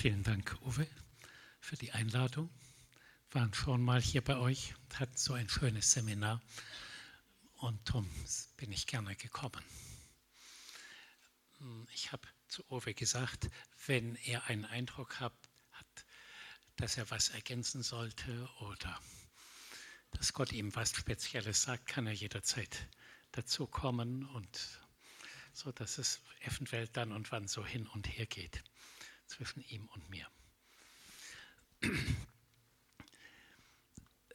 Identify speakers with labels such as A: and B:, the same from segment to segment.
A: Vielen Dank, Uwe, für die Einladung. Wir waren schon mal hier bei euch, hatten so ein schönes Seminar und darum bin ich gerne gekommen. Ich habe zu Uwe gesagt, wenn er einen Eindruck hat, dass er was ergänzen sollte oder dass Gott ihm was Spezielles sagt, kann er jederzeit dazu kommen und so, dass es eventuell dann und wann so hin und her geht zwischen ihm und mir.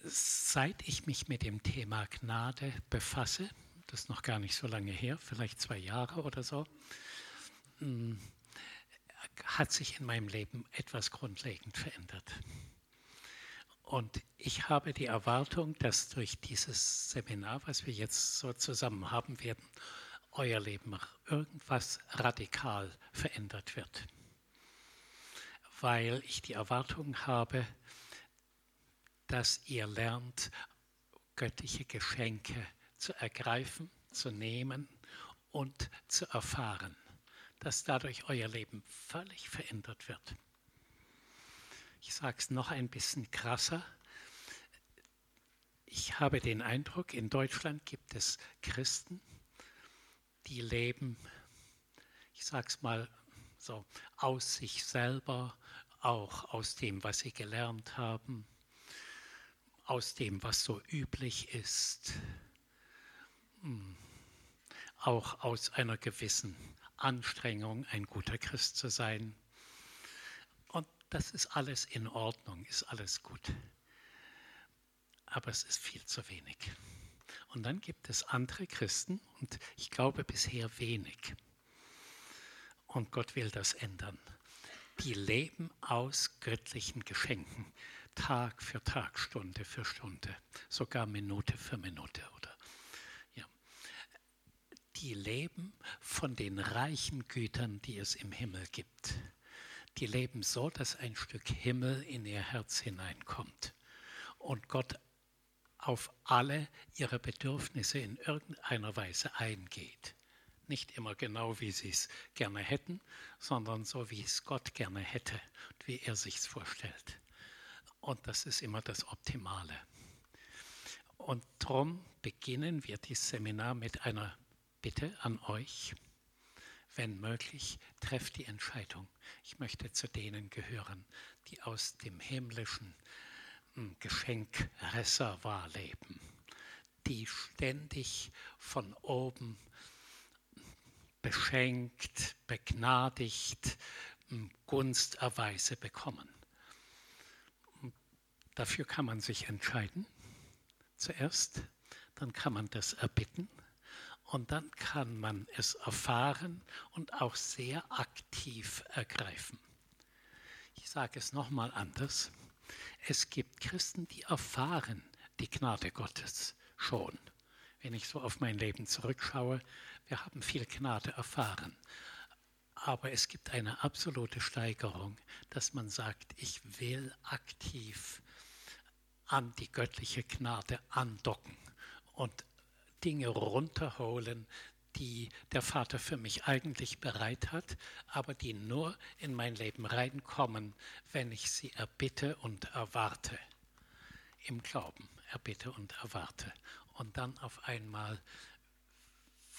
A: Seit ich mich mit dem Thema Gnade befasse, das ist noch gar nicht so lange her, vielleicht zwei Jahre oder so, hm, hat sich in meinem Leben etwas grundlegend verändert. Und ich habe die Erwartung, dass durch dieses Seminar, was wir jetzt so zusammen haben werden, euer Leben irgendwas radikal verändert wird. Weil ich die Erwartung habe, dass ihr lernt, göttliche Geschenke zu ergreifen, zu nehmen und zu erfahren, dass dadurch euer Leben völlig verändert wird. Ich sage es noch ein bisschen krasser. Ich habe den Eindruck, in Deutschland gibt es Christen, die leben, ich sage es mal so, aus sich selber, auch aus dem, was sie gelernt haben, aus dem, was so üblich ist, hm, auch aus einer gewissen Anstrengung, ein guter Christ zu sein. Und das ist alles in Ordnung, ist alles gut. Aber es ist viel zu wenig. Und dann gibt es andere Christen, und ich glaube bisher wenig. Und Gott will das ändern. Die leben aus göttlichen Geschenken, Tag für Tag, Stunde für Stunde, sogar Minute für Minute, oder? Ja. Die leben von den reichen Gütern, die es im Himmel gibt. Die leben so, dass ein Stück Himmel in ihr Herz hineinkommt und Gott auf alle ihre Bedürfnisse in irgendeiner Weise eingeht. Nicht immer genau, wie sie es gerne hätten, sondern so, wie es Gott gerne hätte und wie er sich es vorstellt. Und das ist immer das Optimale. Und darum beginnen wir dieses Seminar mit einer Bitte an euch. Wenn möglich, trefft die Entscheidung. Ich möchte zu denen gehören, die aus dem himmlischen Geschenkreservoir leben, die ständig von oben beschenkt, begnadigt, Gunsterweise bekommen. Dafür kann man sich entscheiden zuerst, dann kann man das erbitten und dann kann man es erfahren und auch sehr aktiv ergreifen. Ich sage es nochmal anders. Es gibt Christen, die erfahren die Gnade Gottes schon. Wenn ich so auf mein Leben zurückschaue, wir haben viel Gnade erfahren. Aber es gibt eine absolute Steigerung, dass man sagt, ich will aktiv an die göttliche Gnade andocken und Dinge runterholen, die der Vater für mich eigentlich bereit hat, aber die nur in mein Leben reinkommen, wenn ich sie erbitte und erwarte. Im Glauben erbitte und erwarte. Und dann auf einmal,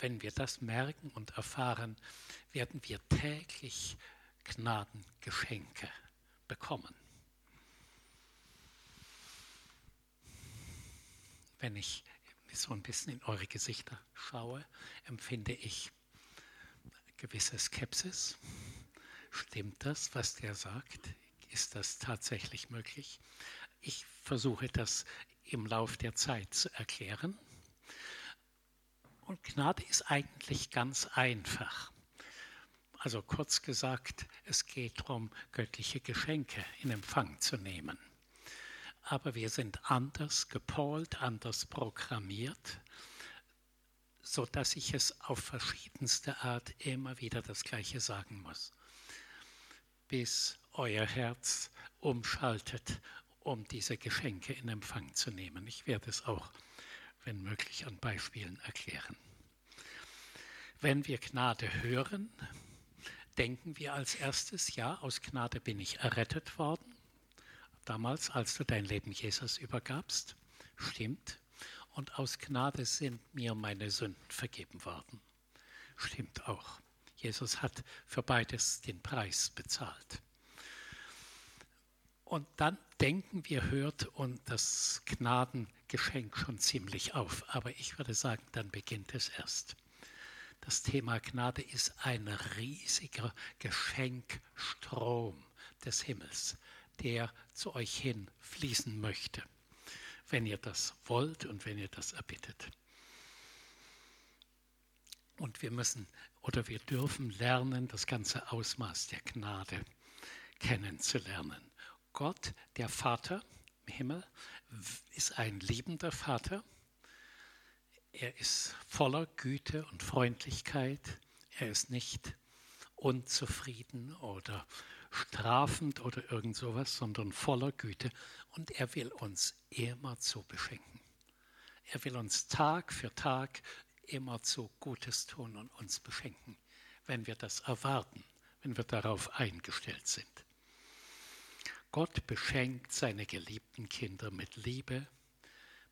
A: wenn wir das merken und erfahren, werden wir täglich Gnadengeschenke bekommen. Wenn ich so ein bisschen in eure Gesichter schaue, empfinde ich gewisse Skepsis. Stimmt das, was der sagt? Ist das tatsächlich möglich? Ich versuche das im Lauf der Zeit zu erklären. Und Gnade ist eigentlich ganz einfach. Also kurz gesagt, es geht darum, göttliche Geschenke in Empfang zu nehmen aber wir sind anders gepolt, anders programmiert, so dass ich es auf verschiedenste Art immer wieder das Gleiche sagen muss, bis euer Herz umschaltet, um diese Geschenke in Empfang zu nehmen. Ich werde es auch, wenn möglich, an Beispielen erklären. Wenn wir Gnade hören, denken wir als erstes, ja, aus Gnade bin ich errettet worden. Damals, als du dein Leben Jesus übergabst. Stimmt. Und aus Gnade sind mir meine Sünden vergeben worden. Stimmt auch. Jesus hat für beides den Preis bezahlt. Und dann denken wir, hört und das Gnadengeschenk schon ziemlich auf. Aber ich würde sagen, dann beginnt es erst. Das Thema Gnade ist ein riesiger Geschenkstrom des Himmels, der zu euch hin fließen möchte, wenn ihr das wollt und wenn ihr das erbittet. Und wir müssen oder wir dürfen lernen, das ganze Ausmaß der Gnade kennenzulernen. Gott, der Vater im Himmel, ist ein liebender Vater. Er ist voller Güte und Freundlichkeit. Er ist nicht unzufrieden oder strafend oder irgend sowas, sondern voller Güte. Und er will uns immer zu beschenken. Er will uns Tag für Tag immer zu Gutes tun und uns beschenken, wenn wir das erwarten, wenn wir darauf eingestellt sind. Gott beschenkt seine geliebten Kinder mit Liebe,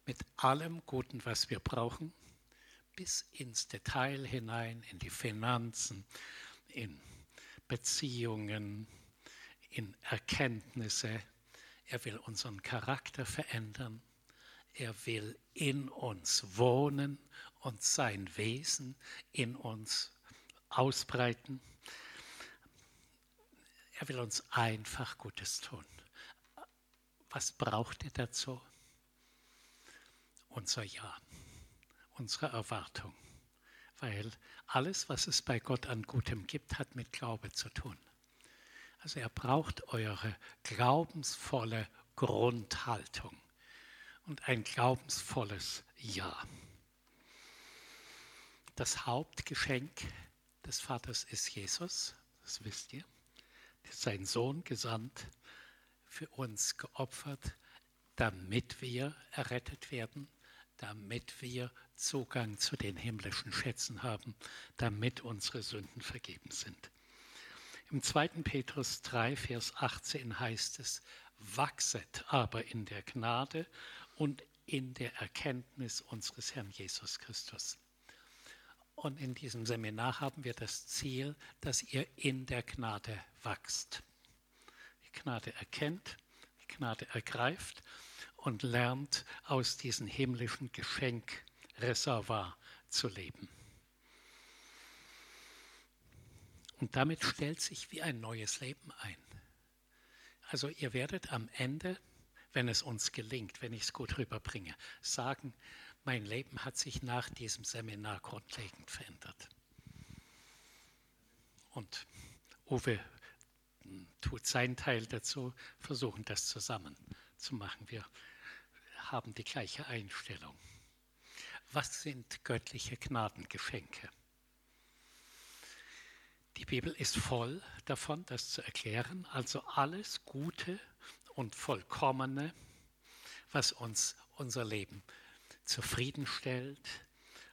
A: mit allem Guten, was wir brauchen, bis ins Detail hinein, in die Finanzen, in Beziehungen, in Erkenntnisse. Er will unseren Charakter verändern. Er will in uns wohnen und sein Wesen in uns ausbreiten. Er will uns einfach Gutes tun. Was braucht er dazu? Unser Ja, unsere Erwartung. Weil alles, was es bei Gott an Gutem gibt, hat mit Glaube zu tun. Also er braucht eure glaubensvolle Grundhaltung und ein glaubensvolles Ja. Das Hauptgeschenk des Vaters ist Jesus, das wisst ihr sein Sohn gesandt, für uns geopfert, damit wir errettet werden, damit wir Zugang zu den himmlischen Schätzen haben, damit unsere Sünden vergeben sind. Im 2. Petrus 3, Vers 18 heißt es, wachset aber in der Gnade und in der Erkenntnis unseres Herrn Jesus Christus. Und in diesem Seminar haben wir das Ziel, dass ihr in der Gnade wachst. Die Gnade erkennt, die Gnade ergreift und lernt aus diesem himmlischen Geschenkreservoir zu leben. Und damit stellt sich wie ein neues Leben ein. Also ihr werdet am Ende, wenn es uns gelingt, wenn ich es gut rüberbringe, sagen, mein Leben hat sich nach diesem Seminar grundlegend verändert. Und Uwe tut seinen Teil dazu, versuchen das zusammen zu machen. Wir haben die gleiche Einstellung. Was sind göttliche Gnadengeschenke? Die Bibel ist voll davon, das zu erklären. Also alles Gute und Vollkommene, was uns unser Leben zufriedenstellt,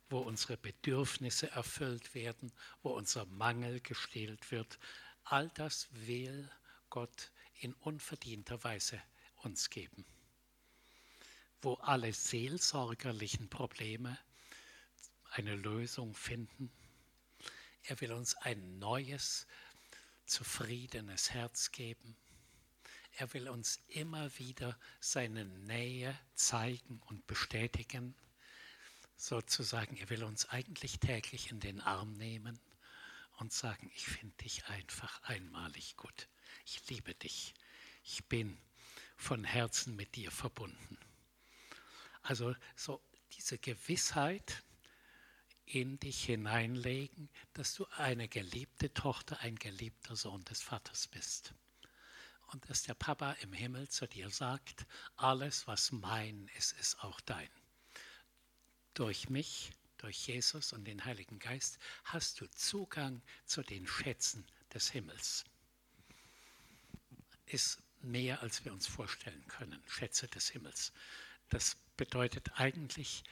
A: wo unsere Bedürfnisse erfüllt werden, wo unser Mangel gestillt wird. All das will Gott in unverdienter Weise uns geben. Wo alle seelsorgerlichen Probleme eine Lösung finden. Er will uns ein neues, zufriedenes Herz geben er will uns immer wieder seine Nähe zeigen und bestätigen. Sozusagen, er will uns eigentlich täglich in den Arm nehmen und sagen, ich finde dich einfach einmalig gut. Ich liebe dich. Ich bin von Herzen mit dir verbunden. Also so diese Gewissheit in dich hineinlegen, dass du eine geliebte Tochter, ein geliebter Sohn des Vaters bist und dass der Papa im Himmel zu dir sagt, alles, was mein ist, ist auch dein. Durch mich, durch Jesus und den Heiligen Geist hast du Zugang zu den Schätzen des Himmels. Ist mehr, als wir uns vorstellen können, Schätze des Himmels. Das bedeutet eigentlich,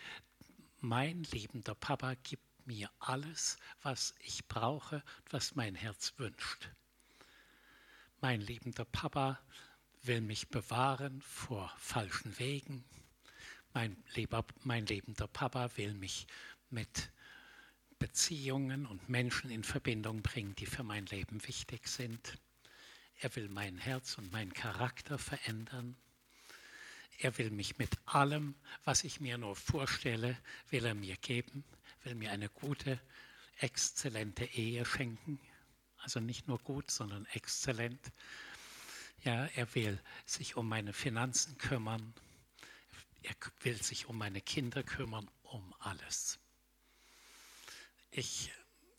A: mein liebender Papa gibt mir alles, was ich brauche, was mein Herz wünscht. Mein liebender Papa will mich bewahren vor falschen Wegen. Mein, lieber, mein lebender Papa will mich mit Beziehungen und Menschen in Verbindung bringen, die für mein Leben wichtig sind. Er will mein Herz und meinen Charakter verändern. Er will mich mit allem, was ich mir nur vorstelle, will er mir geben, will mir eine gute, exzellente Ehe schenken. Also nicht nur gut, sondern exzellent. Ja, er will sich um meine Finanzen kümmern. Er will sich um meine Kinder kümmern, um alles. Ich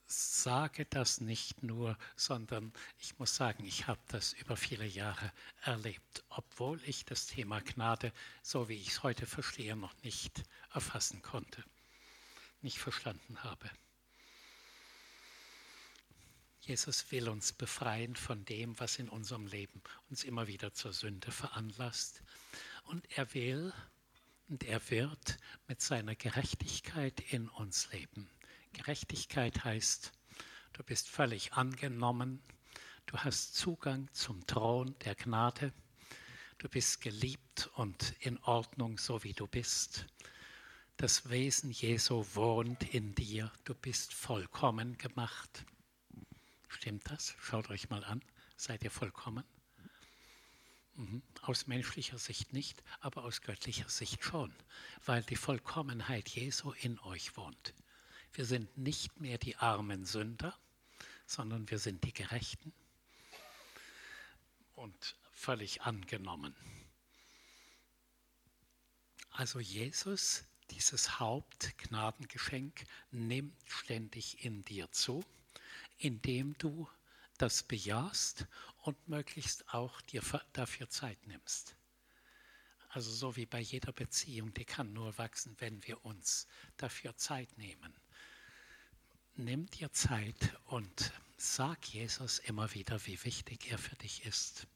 A: sage das nicht nur, sondern ich muss sagen, ich habe das über viele Jahre erlebt, obwohl ich das Thema Gnade, so wie ich es heute verstehe, noch nicht erfassen konnte, nicht verstanden habe. Jesus will uns befreien von dem, was in unserem Leben uns immer wieder zur Sünde veranlasst. Und er will und er wird mit seiner Gerechtigkeit in uns leben. Gerechtigkeit heißt, du bist völlig angenommen, du hast Zugang zum Thron der Gnade, du bist geliebt und in Ordnung, so wie du bist. Das Wesen Jesu wohnt in dir, du bist vollkommen gemacht. Stimmt das? Schaut euch mal an. Seid ihr vollkommen? Mhm. Aus menschlicher Sicht nicht, aber aus göttlicher Sicht schon, weil die Vollkommenheit Jesu in euch wohnt. Wir sind nicht mehr die armen Sünder, sondern wir sind die Gerechten und völlig angenommen. Also Jesus, dieses Hauptgnadengeschenk, nimmt ständig in dir zu, indem du das bejahst und möglichst auch dir dafür Zeit nimmst. Also so wie bei jeder Beziehung, die kann nur wachsen, wenn wir uns dafür Zeit nehmen nimm dir Zeit und sag Jesus immer wieder, wie wichtig er für dich ist,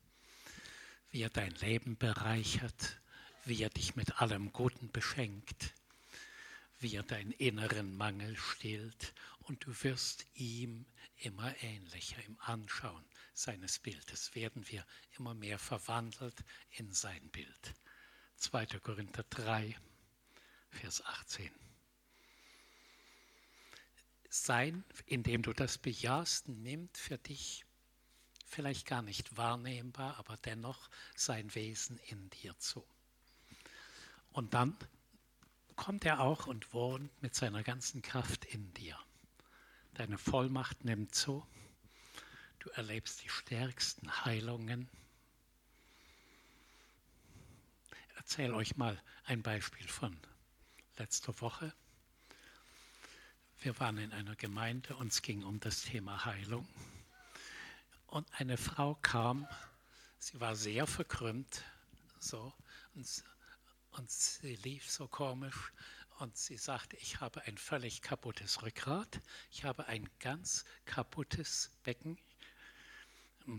A: wie er dein Leben bereichert, wie er dich mit allem Guten beschenkt, wie er deinen inneren Mangel stillt und du wirst ihm immer ähnlicher im Anschauen seines Bildes, werden wir immer mehr verwandelt in sein Bild. 2. Korinther 3, Vers 18 sein, indem du das bejahst, nimmt für dich vielleicht gar nicht wahrnehmbar, aber dennoch sein Wesen in dir zu. Und dann kommt er auch und wohnt mit seiner ganzen Kraft in dir. Deine Vollmacht nimmt zu. Du erlebst die stärksten Heilungen. Ich erzähle euch mal ein Beispiel von letzter Woche. Wir waren in einer Gemeinde, uns ging um das Thema Heilung. Und eine Frau kam, sie war sehr verkrümmt, so, und, und sie lief so komisch. Und sie sagte, ich habe ein völlig kaputtes Rückgrat, ich habe ein ganz kaputtes Becken,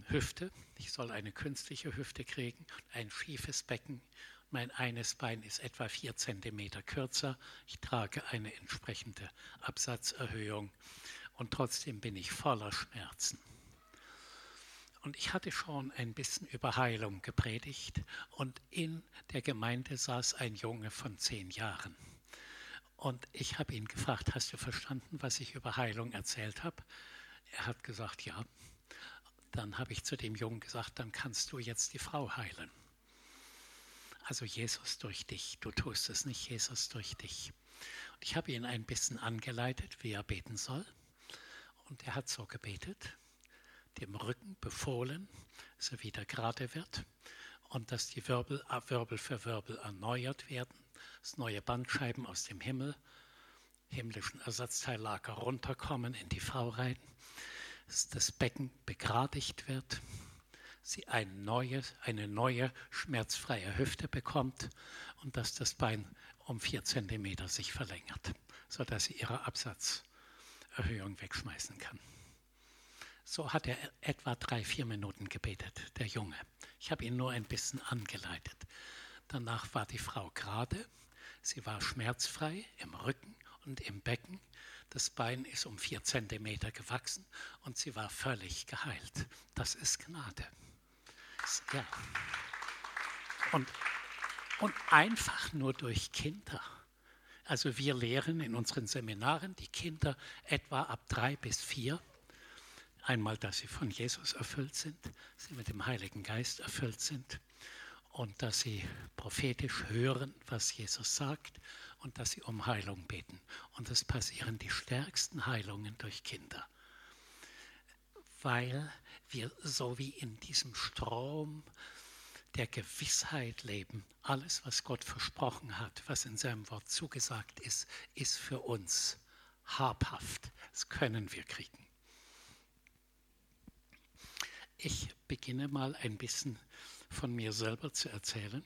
A: Hüfte, ich soll eine künstliche Hüfte kriegen, ein schiefes Becken mein eines Bein ist etwa vier Zentimeter kürzer. Ich trage eine entsprechende Absatzerhöhung und trotzdem bin ich voller Schmerzen. Und ich hatte schon ein bisschen über Heilung gepredigt und in der Gemeinde saß ein Junge von zehn Jahren. Und ich habe ihn gefragt, hast du verstanden, was ich über Heilung erzählt habe? Er hat gesagt, ja. Dann habe ich zu dem Jungen gesagt, dann kannst du jetzt die Frau heilen. Also Jesus durch dich. Du tust es nicht, Jesus durch dich. Und ich habe ihn ein bisschen angeleitet, wie er beten soll. Und er hat so gebetet, dem Rücken befohlen, er wieder gerade wird und dass die Wirbel, äh, Wirbel für Wirbel erneuert werden, dass neue Bandscheiben aus dem Himmel, himmlischen Ersatzteillager runterkommen in die Frau rein, dass das Becken begradigt wird, sie ein neues, eine neue schmerzfreie Hüfte bekommt und dass das Bein um vier Zentimeter sich verlängert, sodass sie ihre Absatzerhöhung wegschmeißen kann. So hat er etwa drei, vier Minuten gebetet, der Junge. Ich habe ihn nur ein bisschen angeleitet. Danach war die Frau gerade, sie war schmerzfrei im Rücken und im Becken. Das Bein ist um vier Zentimeter gewachsen und sie war völlig geheilt. Das ist Gnade. Ja. Und, und einfach nur durch Kinder. Also wir lehren in unseren Seminaren die Kinder etwa ab drei bis vier. Einmal, dass sie von Jesus erfüllt sind, sie mit dem Heiligen Geist erfüllt sind und dass sie prophetisch hören, was Jesus sagt und dass sie um Heilung beten. Und es passieren die stärksten Heilungen durch Kinder, weil wir so wie in diesem Strom der Gewissheit leben. Alles, was Gott versprochen hat, was in seinem Wort zugesagt ist, ist für uns habhaft. Das können wir kriegen. Ich beginne mal ein bisschen von mir selber zu erzählen.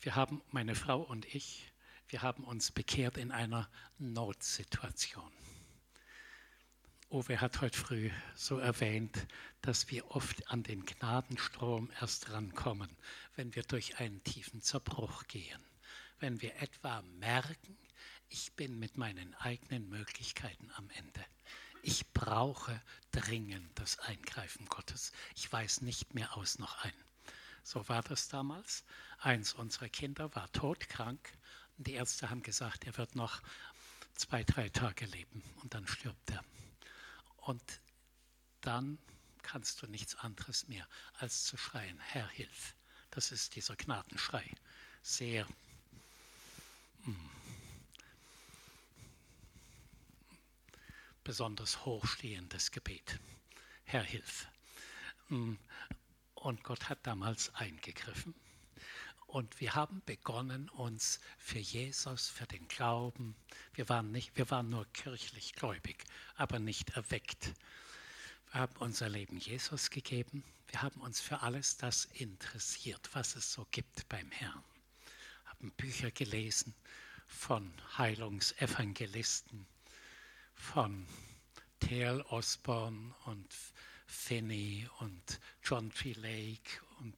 A: Wir haben, meine Frau und ich, wir haben uns bekehrt in einer Notsituation. Uwe hat heute früh so erwähnt, dass wir oft an den Gnadenstrom erst rankommen, wenn wir durch einen tiefen Zerbruch gehen. Wenn wir etwa merken, ich bin mit meinen eigenen Möglichkeiten am Ende. Ich brauche dringend das Eingreifen Gottes. Ich weiß nicht mehr aus noch ein. So war das damals. Eins unserer Kinder war todkrank und die Ärzte haben gesagt, er wird noch zwei, drei Tage leben und dann stirbt er. Und dann kannst du nichts anderes mehr, als zu schreien, Herr, hilf. Das ist dieser Gnadenschrei. Sehr mm, besonders hochstehendes Gebet. Herr, hilf. Mm, und Gott hat damals eingegriffen. Und wir haben begonnen, uns für Jesus, für den Glauben, wir waren, nicht, wir waren nur kirchlich gläubig, aber nicht erweckt. Wir haben unser Leben Jesus gegeben. Wir haben uns für alles das interessiert, was es so gibt beim Herrn. Haben Bücher gelesen von Heilungsevangelisten, von T.L. Osborne und Finney und John T. Lake und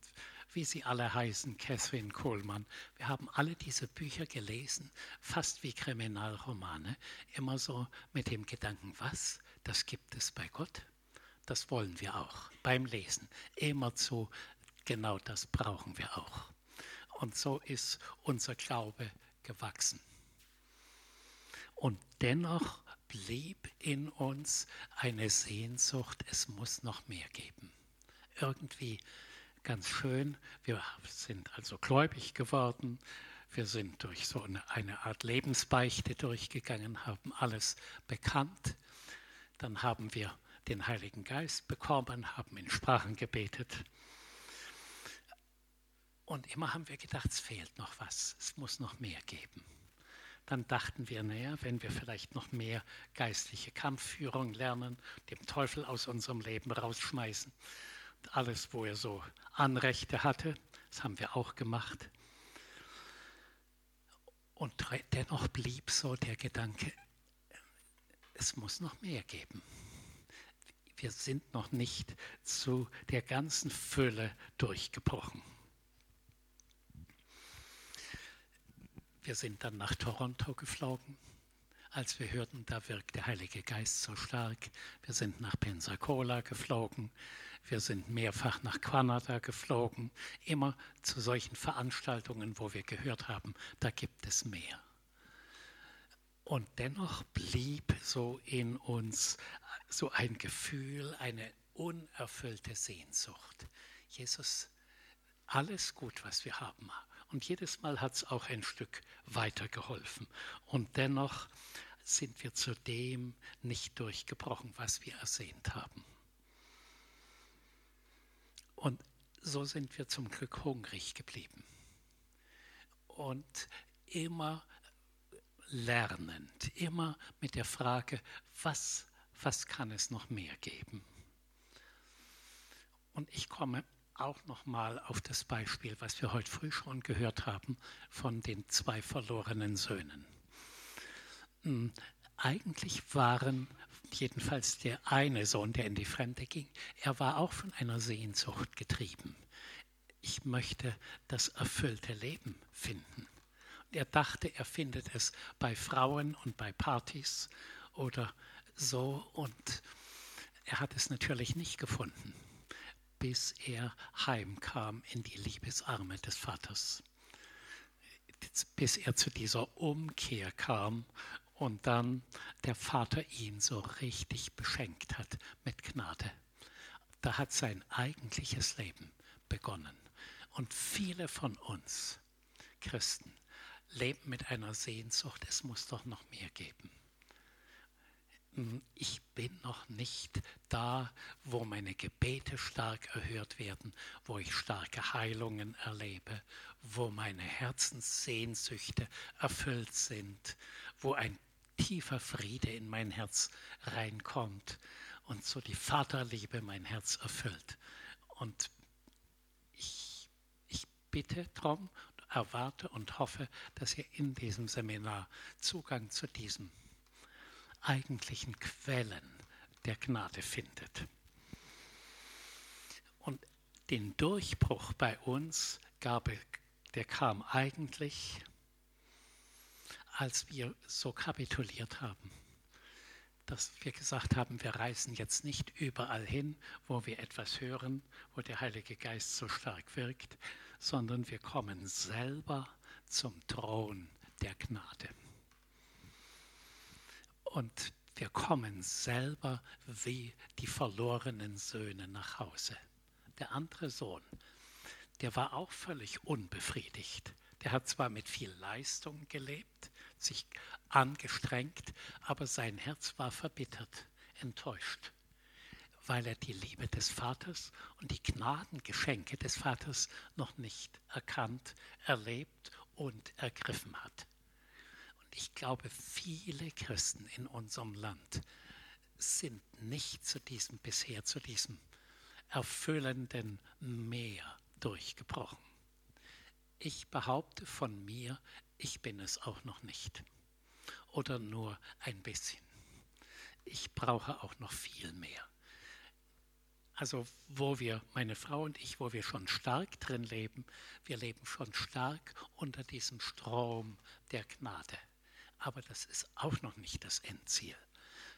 A: wie sie alle heißen, Catherine Coleman. Wir haben alle diese Bücher gelesen, fast wie Kriminalromane, immer so mit dem Gedanken, was, das gibt es bei Gott? Das wollen wir auch beim Lesen. Immerzu, genau das brauchen wir auch. Und so ist unser Glaube gewachsen. Und dennoch blieb in uns eine Sehnsucht, es muss noch mehr geben. Irgendwie ganz schön. Wir sind also gläubig geworden. Wir sind durch so eine, Art Lebensbeichte durchgegangen, haben alles bekannt. Dann haben wir den Heiligen Geist bekommen, haben in Sprachen gebetet. Und immer haben wir gedacht, es fehlt noch was, es muss noch mehr geben. Dann dachten wir, naja, wenn wir vielleicht noch mehr geistliche Kampfführung lernen, dem Teufel aus unserem Leben rausschmeißen, alles, wo er so Anrechte hatte. Das haben wir auch gemacht. Und dennoch blieb so der Gedanke, es muss noch mehr geben. Wir sind noch nicht zu der ganzen Fülle durchgebrochen. Wir sind dann nach Toronto geflogen als wir hörten, da wirkt der Heilige Geist so stark. Wir sind nach Pensacola geflogen, wir sind mehrfach nach Kanada geflogen, immer zu solchen Veranstaltungen, wo wir gehört haben, da gibt es mehr. Und dennoch blieb so in uns so ein Gefühl, eine unerfüllte Sehnsucht. Jesus, alles gut, was wir haben, und jedes Mal hat es auch ein Stück weitergeholfen. Und dennoch sind wir zu dem nicht durchgebrochen, was wir ersehnt haben. Und so sind wir zum Glück hungrig geblieben. Und immer lernend, immer mit der Frage, was, was kann es noch mehr geben? Und ich komme auch nochmal auf das Beispiel, was wir heute früh schon gehört haben, von den zwei verlorenen Söhnen. Hm, eigentlich waren jedenfalls der eine Sohn, der in die Fremde ging, er war auch von einer Sehnsucht getrieben. Ich möchte das erfüllte Leben finden. Er dachte, er findet es bei Frauen und bei Partys oder so. Und er hat es natürlich nicht gefunden, bis er heimkam in die Liebesarme des Vaters. Bis er zu dieser Umkehr kam und dann der Vater ihn so richtig beschenkt hat mit Gnade. Da hat sein eigentliches Leben begonnen. Und viele von uns Christen leben mit einer Sehnsucht, es muss doch noch mehr geben. Ich bin noch nicht da, wo meine Gebete stark erhört werden, wo ich starke Heilungen erlebe, wo meine Herzenssehnsüchte erfüllt sind, wo ein tiefer Friede in mein Herz reinkommt und so die Vaterliebe mein Herz erfüllt. Und ich, ich bitte darum, erwarte und hoffe, dass ihr in diesem Seminar Zugang zu diesen eigentlichen Quellen der Gnade findet. Und den Durchbruch bei uns gab, der kam eigentlich, als wir so kapituliert haben dass wir gesagt haben, wir reisen jetzt nicht überall hin, wo wir etwas hören, wo der Heilige Geist so stark wirkt, sondern wir kommen selber zum Thron der Gnade. Und wir kommen selber wie die verlorenen Söhne nach Hause. Der andere Sohn, der war auch völlig unbefriedigt. Der hat zwar mit viel Leistung gelebt, sich angestrengt, aber sein Herz war verbittert, enttäuscht, weil er die Liebe des Vaters und die Gnadengeschenke des Vaters noch nicht erkannt, erlebt und ergriffen hat. Ich glaube, viele Christen in unserem Land sind nicht zu diesem bisher zu diesem erfüllenden Meer durchgebrochen. Ich behaupte von mir, ich bin es auch noch nicht oder nur ein bisschen. Ich brauche auch noch viel mehr. Also wo wir, meine Frau und ich, wo wir schon stark drin leben, wir leben schon stark unter diesem Strom der Gnade. Aber das ist auch noch nicht das Endziel,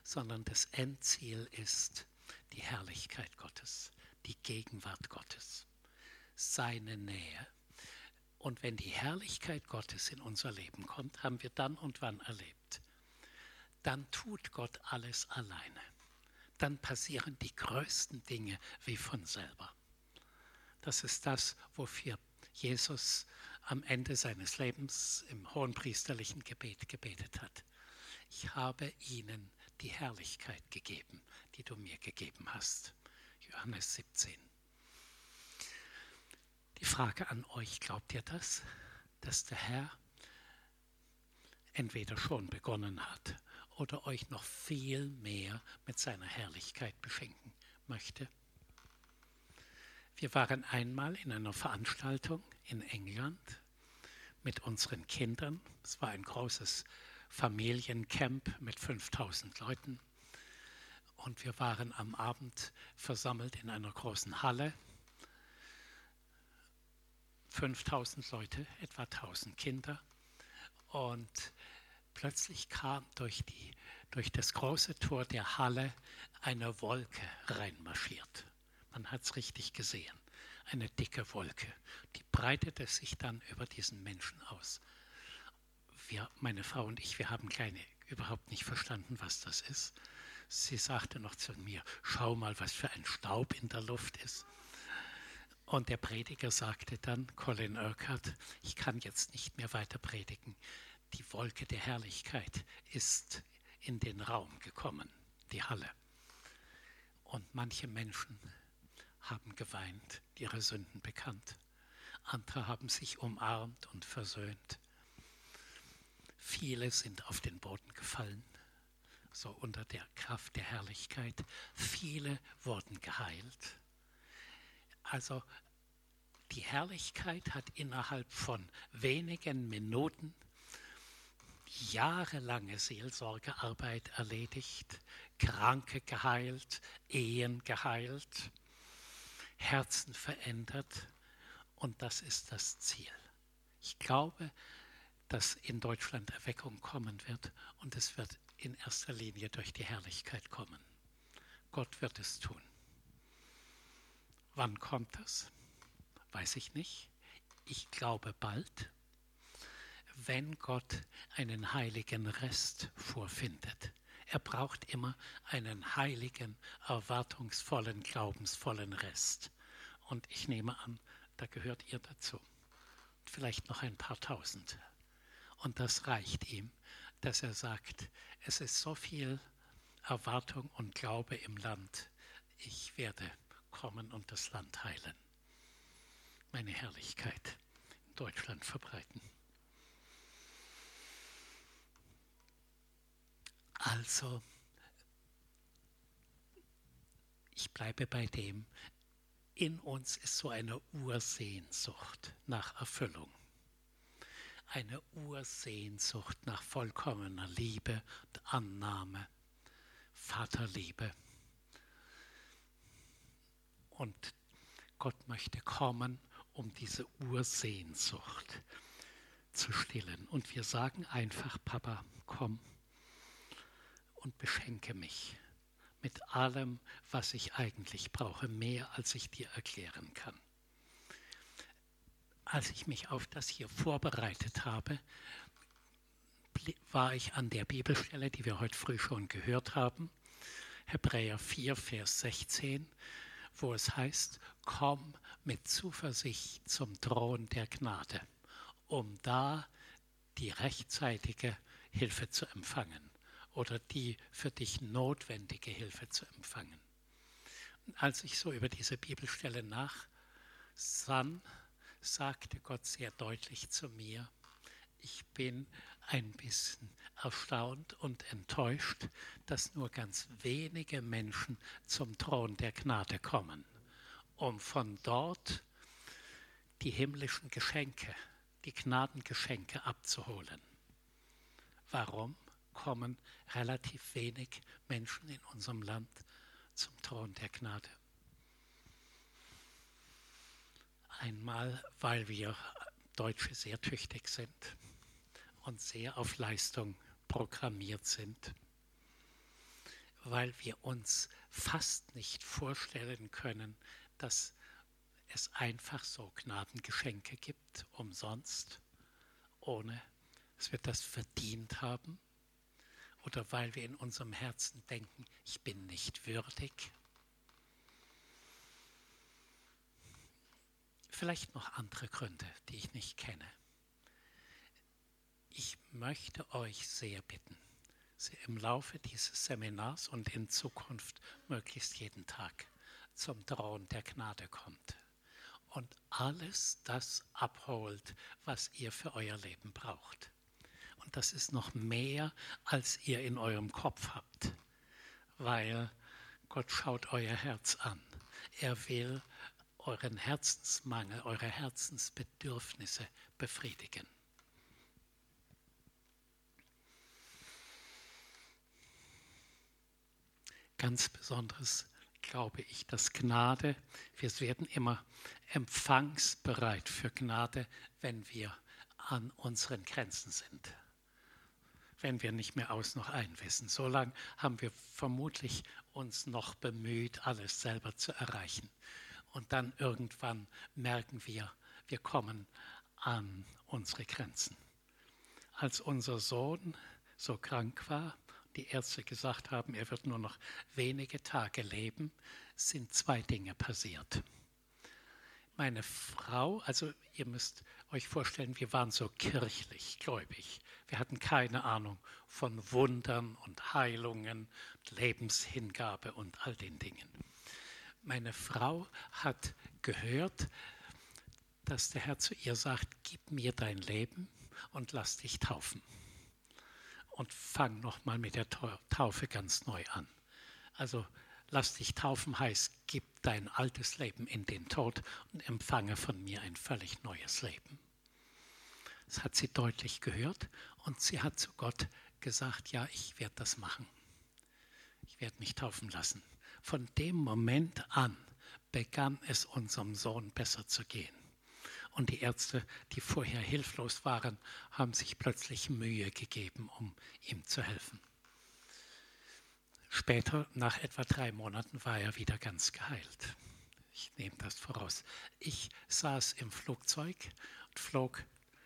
A: sondern das Endziel ist die Herrlichkeit Gottes, die Gegenwart Gottes, seine Nähe und wenn die Herrlichkeit Gottes in unser Leben kommt, haben wir dann und wann erlebt, dann tut Gott alles alleine. Dann passieren die größten Dinge wie von selber. Das ist das, wofür Jesus am Ende seines Lebens im hohenpriesterlichen Gebet gebetet hat. Ich habe ihnen die Herrlichkeit gegeben, die du mir gegeben hast. Johannes 17. Die Frage an euch, glaubt ihr das, dass der Herr entweder schon begonnen hat oder euch noch viel mehr mit seiner Herrlichkeit beschenken möchte? Wir waren einmal in einer Veranstaltung in England mit unseren Kindern. Es war ein großes Familiencamp mit 5000 Leuten. Und wir waren am Abend versammelt in einer großen Halle 5000 Leute, etwa 1000 Kinder. Und plötzlich kam durch, die, durch das große Tor der Halle eine Wolke reinmarschiert. Man hat es richtig gesehen. Eine dicke Wolke. Die breitete sich dann über diesen Menschen aus. Wir, meine Frau und ich, wir haben kleine überhaupt nicht verstanden, was das ist. Sie sagte noch zu mir, schau mal, was für ein Staub in der Luft ist. Und der Prediger sagte dann, Colin Urquhart, ich kann jetzt nicht mehr weiter predigen. Die Wolke der Herrlichkeit ist in den Raum gekommen, die Halle. Und manche Menschen haben geweint, ihre Sünden bekannt. Andere haben sich umarmt und versöhnt. Viele sind auf den Boden gefallen, so unter der Kraft der Herrlichkeit. Viele wurden geheilt. Also die Herrlichkeit hat innerhalb von wenigen Minuten jahrelange Seelsorgearbeit erledigt, Kranke geheilt, Ehen geheilt, Herzen verändert und das ist das Ziel. Ich glaube, dass in Deutschland Erweckung kommen wird und es wird in erster Linie durch die Herrlichkeit kommen. Gott wird es tun. Wann kommt das? Weiß ich nicht. Ich glaube bald, wenn Gott einen heiligen Rest vorfindet. Er braucht immer einen heiligen, erwartungsvollen, glaubensvollen Rest. Und ich nehme an, da gehört ihr dazu. Vielleicht noch ein paar tausend. Und das reicht ihm, dass er sagt, es ist so viel Erwartung und Glaube im Land. Ich werde kommen und das Land heilen. Meine Herrlichkeit in Deutschland verbreiten. Also, ich bleibe bei dem, in uns ist so eine Ursehnsucht nach Erfüllung. Eine Ursehnsucht nach vollkommener Liebe und Annahme, Vaterliebe. Und Gott möchte kommen, um diese Ursehnsucht zu stillen. Und wir sagen einfach, Papa, komm und beschenke mich mit allem, was ich eigentlich brauche, mehr als ich dir erklären kann. Als ich mich auf das hier vorbereitet habe, war ich an der Bibelstelle, die wir heute früh schon gehört haben, Hebräer 4, Vers 16, wo es heißt, komm mit Zuversicht zum Thron der Gnade, um da die rechtzeitige Hilfe zu empfangen oder die für dich notwendige Hilfe zu empfangen. Und als ich so über diese Bibelstelle nachsann, sagte Gott sehr deutlich zu mir, ich bin ein bisschen erstaunt und enttäuscht, dass nur ganz wenige Menschen zum Thron der Gnade kommen, um von dort die himmlischen Geschenke, die Gnadengeschenke abzuholen. Warum? Kommen relativ wenig Menschen in unserem Land zum Thron der Gnade. Einmal, weil wir Deutsche sehr tüchtig sind und sehr auf Leistung programmiert sind, weil wir uns fast nicht vorstellen können, dass es einfach so Gnadengeschenke gibt, umsonst, ohne dass wir das verdient haben oder weil wir in unserem Herzen denken, ich bin nicht würdig. Vielleicht noch andere Gründe, die ich nicht kenne. Ich möchte euch sehr bitten, im Laufe dieses Seminars und in Zukunft möglichst jeden Tag zum Thron der Gnade kommt und alles das abholt, was ihr für euer Leben braucht. Und das ist noch mehr, als ihr in eurem Kopf habt, weil Gott schaut euer Herz an. Er will euren Herzensmangel, eure Herzensbedürfnisse befriedigen. Ganz besonderes glaube ich, dass Gnade, wir werden immer empfangsbereit für Gnade, wenn wir an unseren Grenzen sind wenn wir nicht mehr aus noch ein wissen. So lange haben wir vermutlich uns noch bemüht, alles selber zu erreichen. Und dann irgendwann merken wir, wir kommen an unsere Grenzen. Als unser Sohn so krank war, die Ärzte gesagt haben, er wird nur noch wenige Tage leben, sind zwei Dinge passiert. Meine Frau, also ihr müsst euch vorstellen, wir waren so kirchlich gläubig. Wir hatten keine Ahnung von Wundern und Heilungen, Lebenshingabe und all den Dingen. Meine Frau hat gehört, dass der Herr zu ihr sagt, gib mir dein Leben und lass dich taufen. Und fang nochmal mit der Taufe ganz neu an. Also lass dich taufen heißt, gib dein altes Leben in den Tod und empfange von mir ein völlig neues Leben. Das hat sie deutlich gehört und sie hat zu Gott gesagt, ja, ich werde das machen. Ich werde mich taufen lassen. Von dem Moment an begann es unserem Sohn besser zu gehen. Und die Ärzte, die vorher hilflos waren, haben sich plötzlich Mühe gegeben, um ihm zu helfen. Später, nach etwa drei Monaten, war er wieder ganz geheilt. Ich nehme das voraus. Ich saß im Flugzeug und flog,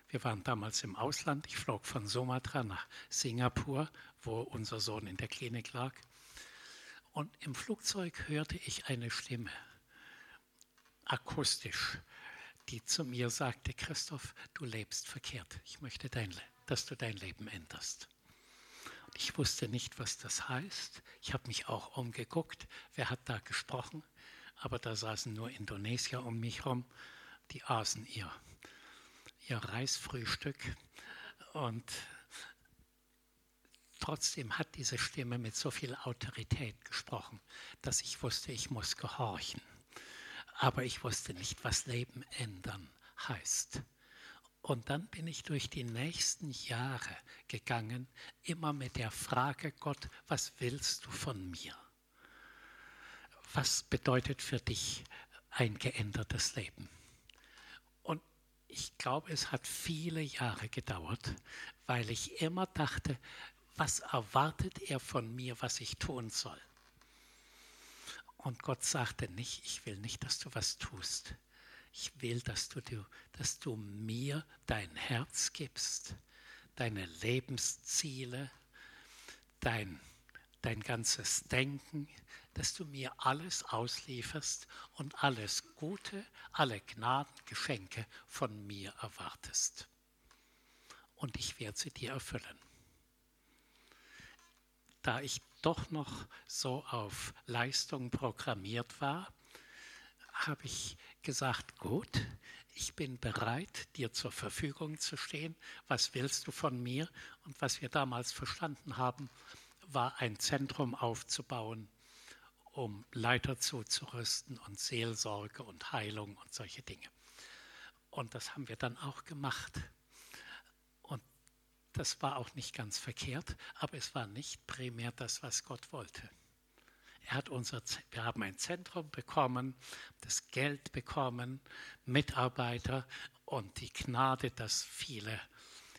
A: wir waren damals im Ausland, ich flog von Sumatra nach Singapur, wo unser Sohn in der Klinik lag. Und im Flugzeug hörte ich eine Stimme, akustisch, die zu mir sagte, Christoph, du lebst verkehrt. Ich möchte, dein, dass du dein Leben änderst. Ich wusste nicht, was das heißt. Ich habe mich auch umgeguckt, wer hat da gesprochen aber da saßen nur Indonesier um mich herum, die aßen ihr, ihr Reisfrühstück und trotzdem hat diese Stimme mit so viel Autorität gesprochen, dass ich wusste, ich muss gehorchen. Aber ich wusste nicht, was Leben ändern heißt. Und dann bin ich durch die nächsten Jahre gegangen, immer mit der Frage, Gott, was willst du von mir? was bedeutet für dich ein geändertes Leben? Und ich glaube, es hat viele Jahre gedauert, weil ich immer dachte, was erwartet er von mir, was ich tun soll? Und Gott sagte nicht, ich will nicht, dass du was tust. Ich will, dass du, dass du mir dein Herz gibst, deine Lebensziele, dein, dein ganzes Denken, dass du mir alles auslieferst und alles Gute, alle Gnadengeschenke von mir erwartest. Und ich werde sie dir erfüllen. Da ich doch noch so auf Leistung programmiert war, habe ich gesagt, gut, ich bin bereit, dir zur Verfügung zu stehen. Was willst du von mir? Und was wir damals verstanden haben, war ein Zentrum aufzubauen, um Leiter zuzurüsten und Seelsorge und Heilung und solche Dinge. Und das haben wir dann auch gemacht. Und das war auch nicht ganz verkehrt, aber es war nicht primär das, was Gott wollte. Er hat unser, wir haben ein Zentrum bekommen, das Geld bekommen, Mitarbeiter und die Gnade, dass viele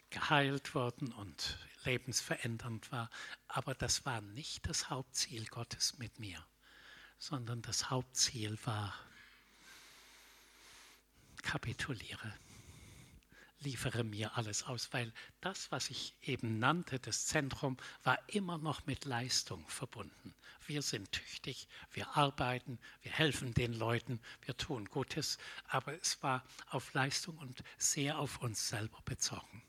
A: geheilt wurden und lebensverändernd war. Aber das war nicht das Hauptziel Gottes mit mir sondern das Hauptziel war, kapituliere, liefere mir alles aus, weil das, was ich eben nannte, das Zentrum, war immer noch mit Leistung verbunden. Wir sind tüchtig, wir arbeiten, wir helfen den Leuten, wir tun Gutes, aber es war auf Leistung und sehr auf uns selber bezogen.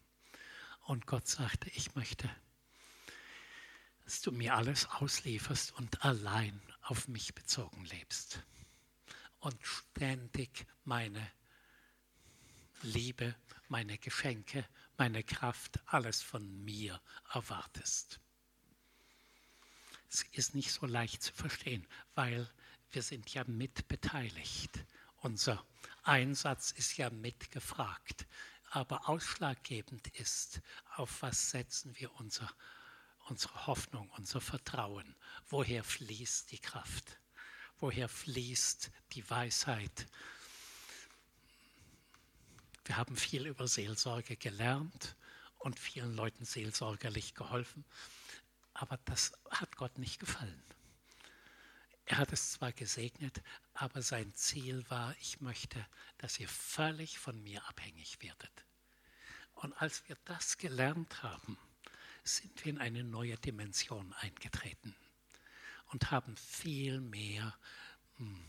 A: Und Gott sagte, ich möchte, dass du mir alles auslieferst und allein auf mich bezogen lebst und ständig meine Liebe, meine Geschenke, meine Kraft, alles von mir erwartest. Es ist nicht so leicht zu verstehen, weil wir sind ja mitbeteiligt. Unser Einsatz ist ja mitgefragt. Aber ausschlaggebend ist, auf was setzen wir unser unsere Hoffnung, unser Vertrauen. Woher fließt die Kraft? Woher fließt die Weisheit? Wir haben viel über Seelsorge gelernt und vielen Leuten seelsorgerlich geholfen, aber das hat Gott nicht gefallen. Er hat es zwar gesegnet, aber sein Ziel war, ich möchte, dass ihr völlig von mir abhängig werdet. Und als wir das gelernt haben, sind wir in eine neue Dimension eingetreten und haben viel mehr hm,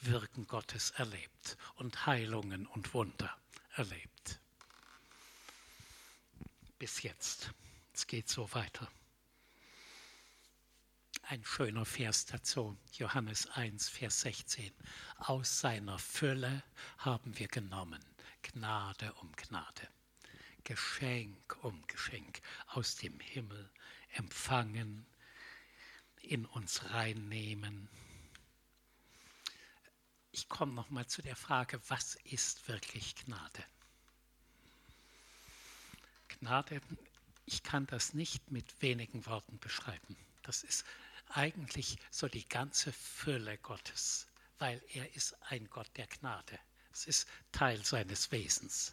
A: Wirken Gottes erlebt und Heilungen und Wunder erlebt. Bis jetzt. Es geht so weiter. Ein schöner Vers dazu, Johannes 1, Vers 16. Aus seiner Fülle haben wir genommen, Gnade um Gnade. Geschenk um Geschenk aus dem Himmel empfangen, in uns reinnehmen. Ich komme noch mal zu der Frage, was ist wirklich Gnade? Gnade, ich kann das nicht mit wenigen Worten beschreiben. Das ist eigentlich so die ganze Fülle Gottes, weil er ist ein Gott der Gnade. Es ist Teil seines Wesens.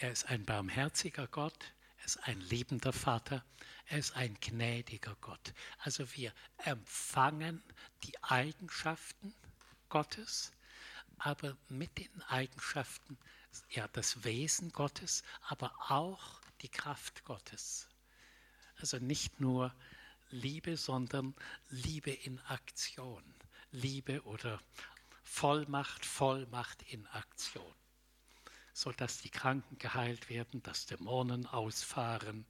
A: Er ist ein barmherziger Gott, er ist ein liebender Vater, er ist ein gnädiger Gott. Also wir empfangen die Eigenschaften Gottes, aber mit den Eigenschaften, ja, das Wesen Gottes, aber auch die Kraft Gottes. Also nicht nur Liebe, sondern Liebe in Aktion. Liebe oder Vollmacht, Vollmacht in Aktion. Sodass die Kranken geheilt werden, dass Dämonen ausfahren,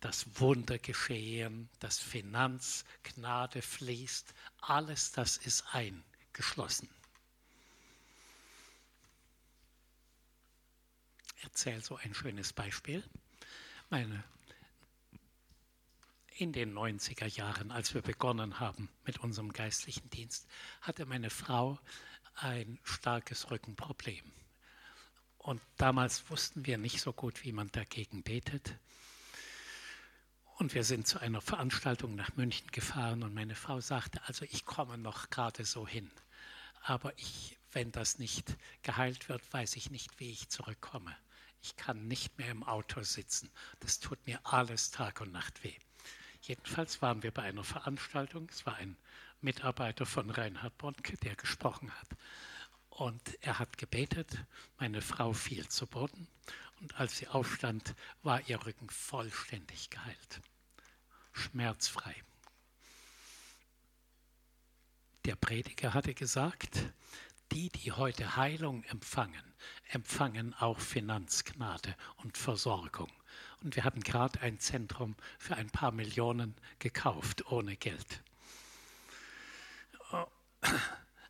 A: dass Wunder geschehen, dass Finanzgnade fließt. Alles das ist eingeschlossen. Ich erzähle so ein schönes Beispiel. Meine in den 90er Jahren, als wir begonnen haben mit unserem geistlichen Dienst, hatte meine Frau ein starkes Rückenproblem. Und damals wussten wir nicht so gut, wie man dagegen betet. Und wir sind zu einer Veranstaltung nach München gefahren und meine Frau sagte, also ich komme noch gerade so hin. Aber ich, wenn das nicht geheilt wird, weiß ich nicht, wie ich zurückkomme. Ich kann nicht mehr im Auto sitzen. Das tut mir alles Tag und Nacht weh. Jedenfalls waren wir bei einer Veranstaltung. Es war ein Mitarbeiter von Reinhard Bonke, der gesprochen hat. Und er hat gebetet. Meine Frau fiel zu Boden. Und als sie aufstand, war ihr Rücken vollständig geheilt. Schmerzfrei. Der Prediger hatte gesagt, die, die heute Heilung empfangen, empfangen auch Finanzgnade und Versorgung. Und wir hatten gerade ein Zentrum für ein paar Millionen gekauft, ohne Geld.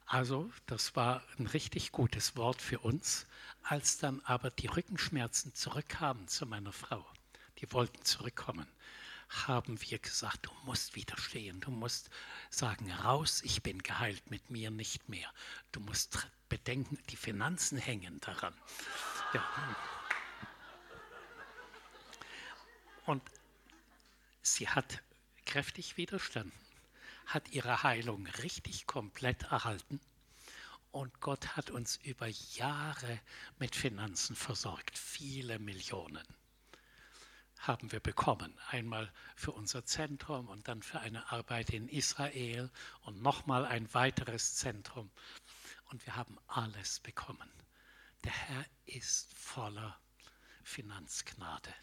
A: Also, das war ein richtig gutes Wort für uns. Als dann aber die Rückenschmerzen zurückkamen zu meiner Frau, die wollten zurückkommen, haben wir gesagt, du musst widerstehen, du musst sagen, raus, ich bin geheilt, mit mir nicht mehr. Du musst bedenken, die Finanzen hängen daran. Ja. Und sie hat kräftig widerstanden, hat ihre Heilung richtig komplett erhalten. Und Gott hat uns über Jahre mit Finanzen versorgt. Viele Millionen haben wir bekommen. Einmal für unser Zentrum und dann für eine Arbeit in Israel und nochmal ein weiteres Zentrum. Und wir haben alles bekommen. Der Herr ist voller Finanzgnade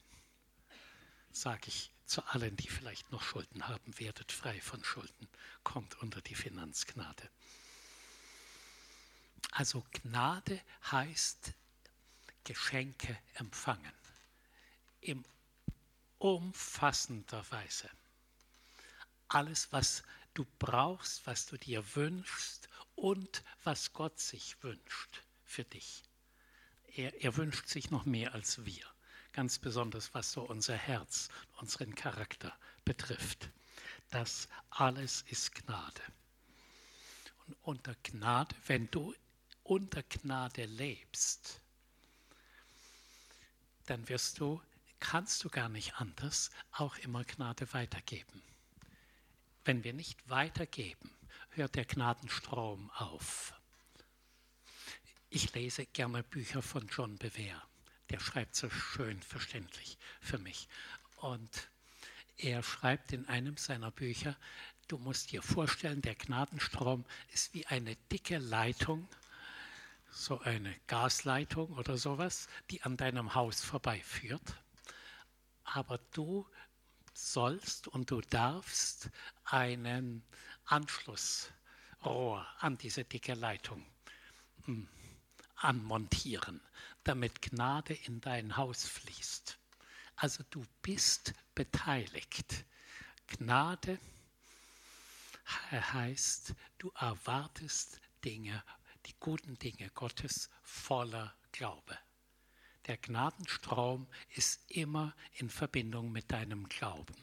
A: sage ich zu allen, die vielleicht noch Schulden haben, werdet frei von Schulden, kommt unter die Finanzgnade. Also Gnade heißt Geschenke empfangen im umfassender Weise. Alles, was du brauchst, was du dir wünschst und was Gott sich wünscht für dich. Er, er wünscht sich noch mehr als wir ganz besonders was so unser Herz, unseren Charakter betrifft. Das alles ist Gnade. Und unter Gnade, wenn du unter Gnade lebst, dann wirst du, kannst du gar nicht anders, auch immer Gnade weitergeben. Wenn wir nicht weitergeben, hört der Gnadenstrom auf. Ich lese gerne Bücher von John Bevere der schreibt so schön verständlich für mich. Und er schreibt in einem seiner Bücher, du musst dir vorstellen, der Gnadenstrom ist wie eine dicke Leitung, so eine Gasleitung oder sowas, die an deinem Haus vorbeiführt. Aber du sollst und du darfst einen Anschlussrohr an diese dicke Leitung hm, anmontieren damit Gnade in dein Haus fließt. Also du bist beteiligt. Gnade heißt, du erwartest Dinge, die guten Dinge Gottes voller Glaube. Der Gnadenstrom ist immer in Verbindung mit deinem Glauben.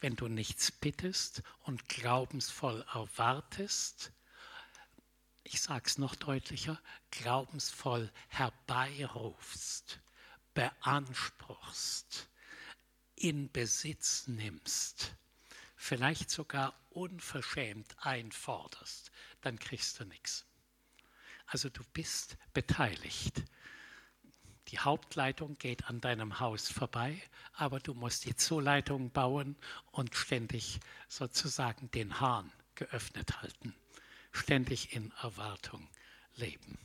A: Wenn du nichts bittest und glaubensvoll erwartest, ich sage es noch deutlicher, glaubensvoll herbeirufst, beanspruchst, in Besitz nimmst, vielleicht sogar unverschämt einforderst, dann kriegst du nichts. Also du bist beteiligt. Die Hauptleitung geht an deinem Haus vorbei, aber du musst die Zuleitung bauen und ständig sozusagen den Hahn geöffnet halten, ständig in Erwartung leben.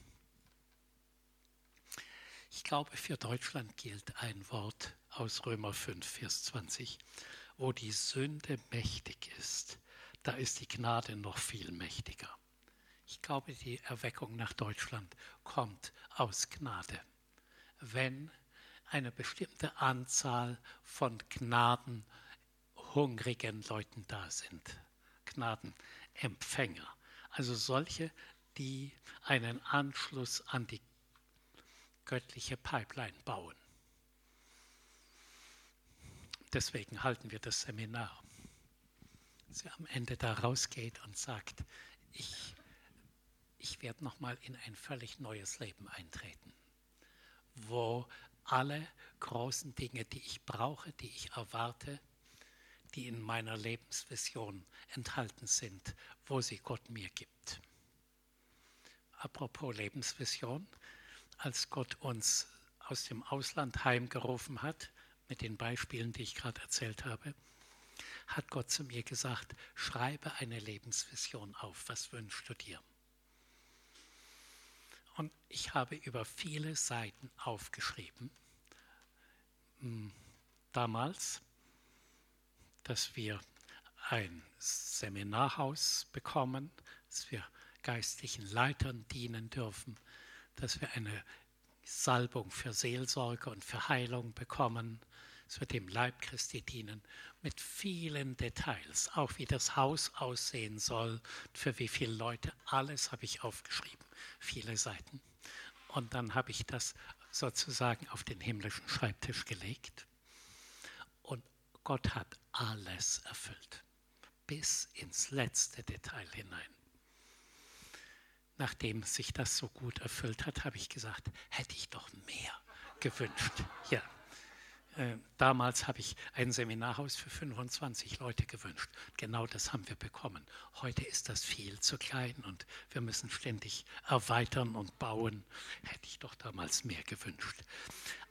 A: Ich glaube, für Deutschland gilt ein Wort aus Römer 5, Vers 20. Wo die Sünde mächtig ist, da ist die Gnade noch viel mächtiger. Ich glaube, die Erweckung nach Deutschland kommt aus Gnade. Wenn eine bestimmte Anzahl von gnadenhungrigen Leuten da sind, Gnadenempfänger, also solche, die einen Anschluss an die göttliche Pipeline bauen. Deswegen halten wir das Seminar. Sie am Ende da rausgeht und sagt, ich, ich werde nochmal in ein völlig neues Leben eintreten, wo alle großen Dinge, die ich brauche, die ich erwarte, die in meiner Lebensvision enthalten sind, wo sie Gott mir gibt. Apropos Lebensvision, als Gott uns aus dem Ausland heimgerufen hat, mit den Beispielen, die ich gerade erzählt habe, hat Gott zu mir gesagt, schreibe eine Lebensvision auf, was wünschst du dir? Und ich habe über viele Seiten aufgeschrieben, hm, damals, dass wir ein Seminarhaus bekommen, dass wir geistlichen Leitern dienen dürfen, dass wir eine Salbung für Seelsorge und für Heilung bekommen, dass wir dem Leib Christi dienen, mit vielen Details, auch wie das Haus aussehen soll, für wie viele Leute, alles habe ich aufgeschrieben, viele Seiten. Und dann habe ich das sozusagen auf den himmlischen Schreibtisch gelegt. Und Gott hat alles erfüllt, bis ins letzte Detail hinein nachdem sich das so gut erfüllt hat, habe ich gesagt, hätte ich doch mehr gewünscht. Ja. Äh, damals habe ich ein Seminarhaus für 25 Leute gewünscht. Genau das haben wir bekommen. Heute ist das viel zu klein und wir müssen ständig erweitern und bauen. Hätte ich doch damals mehr gewünscht.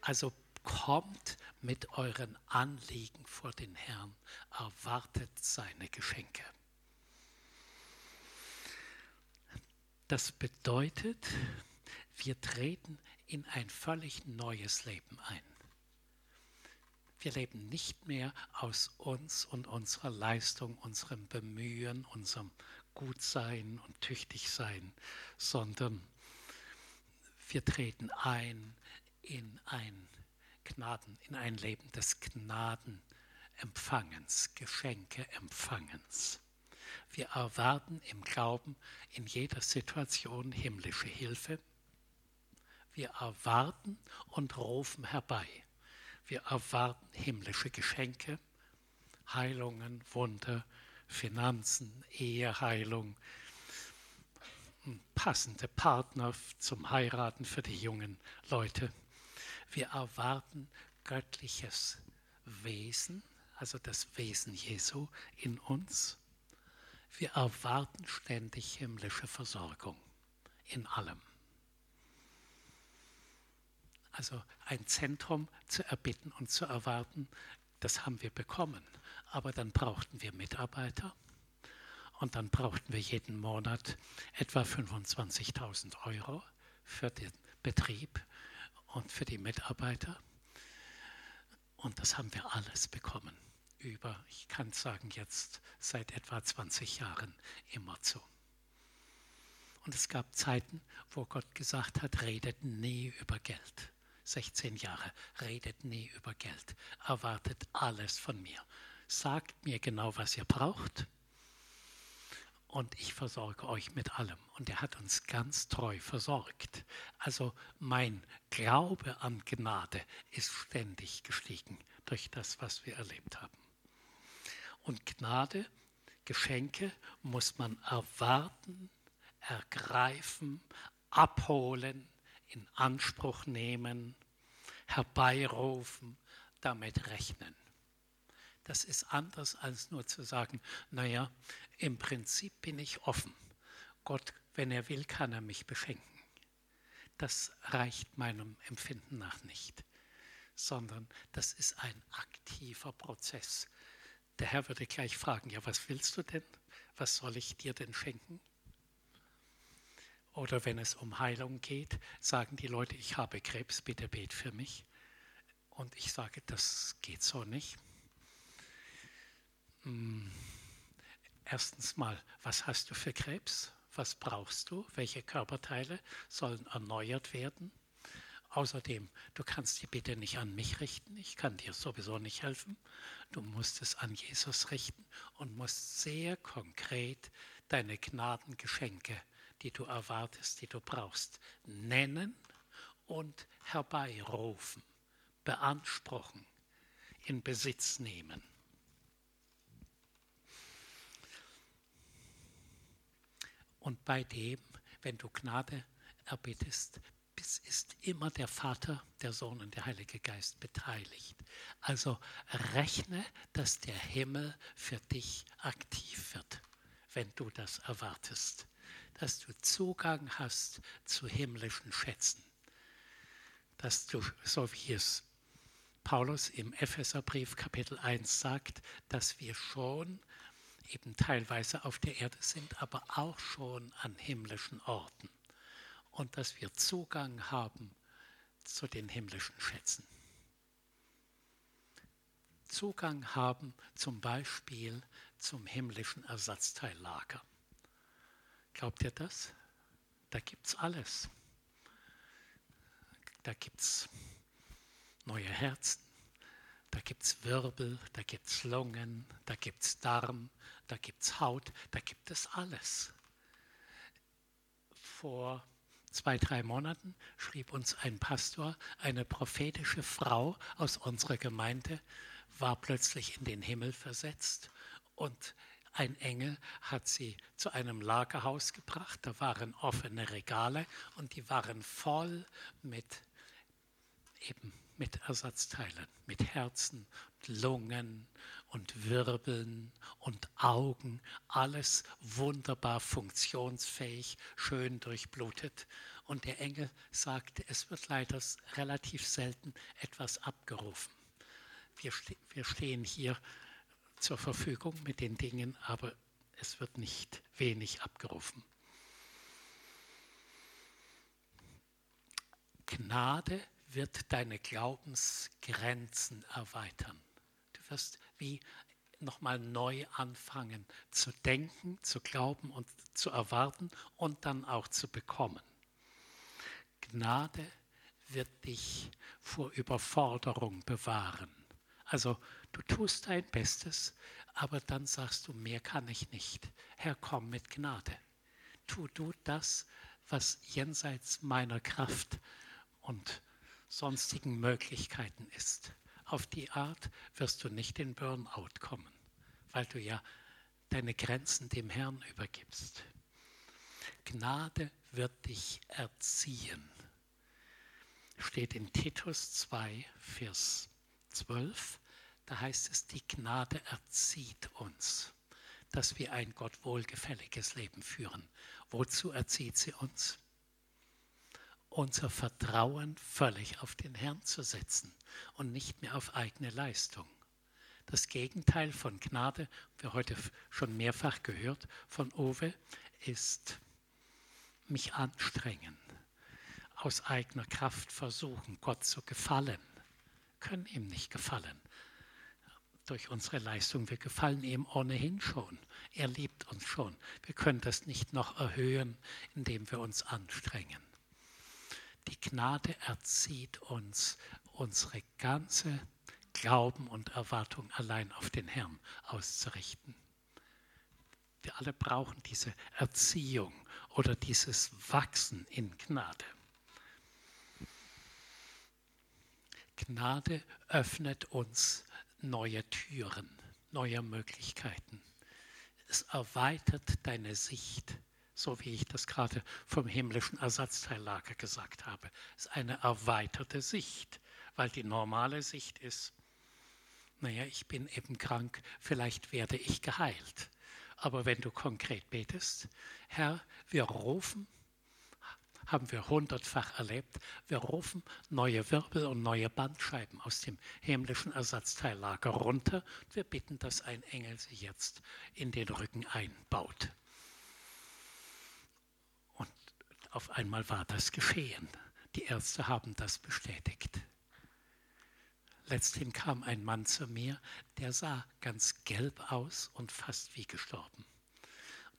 A: Also kommt mit euren Anliegen vor den Herrn, erwartet seine Geschenke. Das bedeutet, wir treten in ein völlig neues Leben ein. Wir leben nicht mehr aus uns und unserer Leistung, unserem Bemühen, unserem Gutsein und Tüchtigsein, sondern wir treten ein in ein Gnaden, in ein Leben des Gnadenempfangens, Geschenkeempfangens. Wir erwarten im Glauben in jeder Situation himmlische Hilfe. Wir erwarten und rufen herbei. Wir erwarten himmlische Geschenke, Heilungen, Wunder, Finanzen, Eheheilung, passende Partner zum Heiraten für die jungen Leute. Wir erwarten göttliches Wesen, also das Wesen Jesu in uns. Wir erwarten ständig himmlische Versorgung in allem. Also ein Zentrum zu erbitten und zu erwarten, das haben wir bekommen. Aber dann brauchten wir Mitarbeiter und dann brauchten wir jeden Monat etwa 25.000 Euro für den Betrieb und für die Mitarbeiter. Und das haben wir alles bekommen über, ich kann sagen jetzt seit etwa 20 Jahren immer so. Und es gab Zeiten, wo Gott gesagt hat, redet nie über Geld. 16 Jahre, redet nie über Geld, erwartet alles von mir. Sagt mir genau, was ihr braucht und ich versorge euch mit allem. Und er hat uns ganz treu versorgt. Also mein Glaube an Gnade ist ständig gestiegen durch das, was wir erlebt haben. Und Gnade, Geschenke muss man erwarten, ergreifen, abholen, in Anspruch nehmen, herbeirufen, damit rechnen. Das ist anders als nur zu sagen, naja, im Prinzip bin ich offen. Gott, wenn er will, kann er mich beschenken. das reicht meinem Empfinden nach nicht, sondern das ist ein aktiver Prozess. Der Herr würde gleich fragen, ja, was willst du denn? Was soll ich dir denn schenken? Oder wenn es um Heilung geht, sagen die Leute, ich habe Krebs, bitte bet für mich. Und ich sage, das geht so nicht. Hm. Erstens mal, was hast du für Krebs? Was brauchst du? Welche Körperteile sollen erneuert werden? Außerdem, du kannst die bitte nicht an mich richten, ich kann dir sowieso nicht helfen. Du musst es an Jesus richten und musst sehr konkret deine Gnadengeschenke, die du erwartest, die du brauchst, nennen und herbeirufen, beanspruchen, in Besitz nehmen. Und bei dem, wenn du Gnade erbittest, ist immer der Vater, der Sohn und der Heilige Geist beteiligt. Also rechne, dass der Himmel für dich aktiv wird, wenn du das erwartest, dass du Zugang hast zu himmlischen Schätzen, dass du, so wie es Paulus im Epheserbrief Kapitel 1 sagt, dass wir schon eben teilweise auf der Erde sind, aber auch schon an himmlischen Orten. Und dass wir Zugang haben zu den himmlischen Schätzen. Zugang haben zum Beispiel zum himmlischen Ersatzteillager. Glaubt ihr das? Da gibt es alles. Da gibt es neue Herzen, da gibt es Wirbel, da gibt es Lungen, da gibt es Darm, da gibt es Haut, da gibt es alles. Vor zwei, drei Monaten schrieb uns ein Pastor, eine prophetische Frau aus unserer Gemeinde war plötzlich in den Himmel versetzt und ein Engel hat sie zu einem Lagerhaus gebracht. Da waren offene Regale und die waren voll mit eben mit Ersatzteilen, mit Herzen, Lungen und Wirbeln und Augen, alles wunderbar funktionsfähig, schön durchblutet. Und der Engel sagte, es wird leider relativ selten etwas abgerufen. Wir, ste wir stehen hier zur Verfügung mit den Dingen, aber es wird nicht wenig abgerufen. Gnade wird deine Glaubensgrenzen erweitern. Du wirst wie nochmal neu anfangen zu denken, zu glauben und zu erwarten und dann auch zu bekommen. Gnade wird dich vor Überforderung bewahren. Also du tust dein Bestes, aber dann sagst du, mehr kann ich nicht. Herr, komm mit Gnade. Tu du das, was jenseits meiner Kraft und sonstigen Möglichkeiten ist. Auf die Art wirst du nicht in Burnout kommen, weil du ja deine Grenzen dem Herrn übergibst. Gnade wird dich erziehen. Steht in Titus 2, Vers 12. Da heißt es, die Gnade erzieht uns, dass wir ein Gott wohlgefälliges Leben führen. Wozu erzieht sie uns? unser Vertrauen völlig auf den Herrn zu setzen und nicht mehr auf eigene Leistung. Das Gegenteil von Gnade, wir heute schon mehrfach gehört von Owe, ist mich anstrengen, aus eigener Kraft versuchen, Gott zu gefallen, können ihm nicht gefallen durch unsere Leistung. Wir gefallen ihm ohnehin schon. Er liebt uns schon. Wir können das nicht noch erhöhen, indem wir uns anstrengen. Die Gnade erzieht uns, unsere ganze Glauben und Erwartung allein auf den Herrn auszurichten. Wir alle brauchen diese Erziehung oder dieses Wachsen in Gnade. Gnade öffnet uns neue Türen, neue Möglichkeiten. Es erweitert deine Sicht so wie ich das gerade vom himmlischen Ersatzteillager gesagt habe. Es ist eine erweiterte Sicht, weil die normale Sicht ist, naja, ich bin eben krank, vielleicht werde ich geheilt. Aber wenn du konkret betest, Herr, wir rufen haben wir hundertfach erlebt. Wir rufen neue Wirbel und neue Bandscheiben aus dem himmlischen Ersatzteillager runter. Wir bitten, dass ein Engel sie jetzt in den Rücken einbaut. Und auf einmal war das geschehen. Die Ärzte haben das bestätigt. Letzthin kam ein Mann zu mir, der sah ganz gelb aus und fast wie gestorben.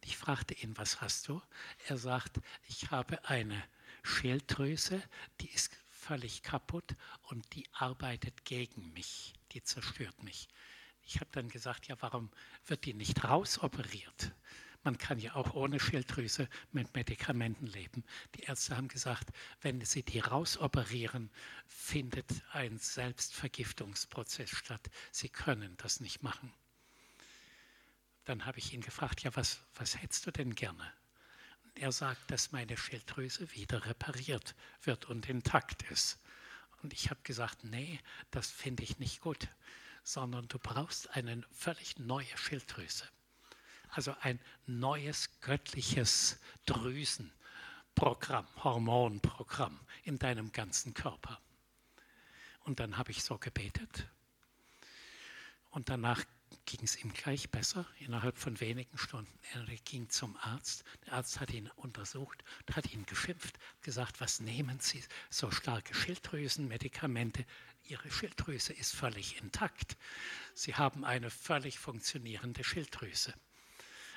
A: Ich fragte ihn, was hast du? Er sagt, ich habe eine Schilddrüse, die ist völlig kaputt und die arbeitet gegen mich, die zerstört mich. Ich habe dann gesagt, ja, warum wird die nicht rausoperiert? Man kann ja auch ohne Schilddrüse mit Medikamenten leben. Die Ärzte haben gesagt, wenn sie die rausoperieren, findet ein Selbstvergiftungsprozess statt. Sie können das nicht machen. Dann habe ich ihn gefragt, ja, was, was hättest du denn gerne? Und er sagt, dass meine Schilddrüse wieder repariert wird und intakt ist. Und ich habe gesagt, nee, das finde ich nicht gut, sondern du brauchst eine völlig neue Schilddrüse. Also ein neues göttliches Drüsenprogramm, Hormonprogramm in deinem ganzen Körper. Und dann habe ich so gebetet. Und danach ging es ihm gleich besser, innerhalb von wenigen Stunden. Er ging zum Arzt. Der Arzt hat ihn untersucht, hat ihn geschimpft, gesagt, was nehmen Sie so starke Schilddrüsenmedikamente? Ihre Schilddrüse ist völlig intakt. Sie haben eine völlig funktionierende Schilddrüse.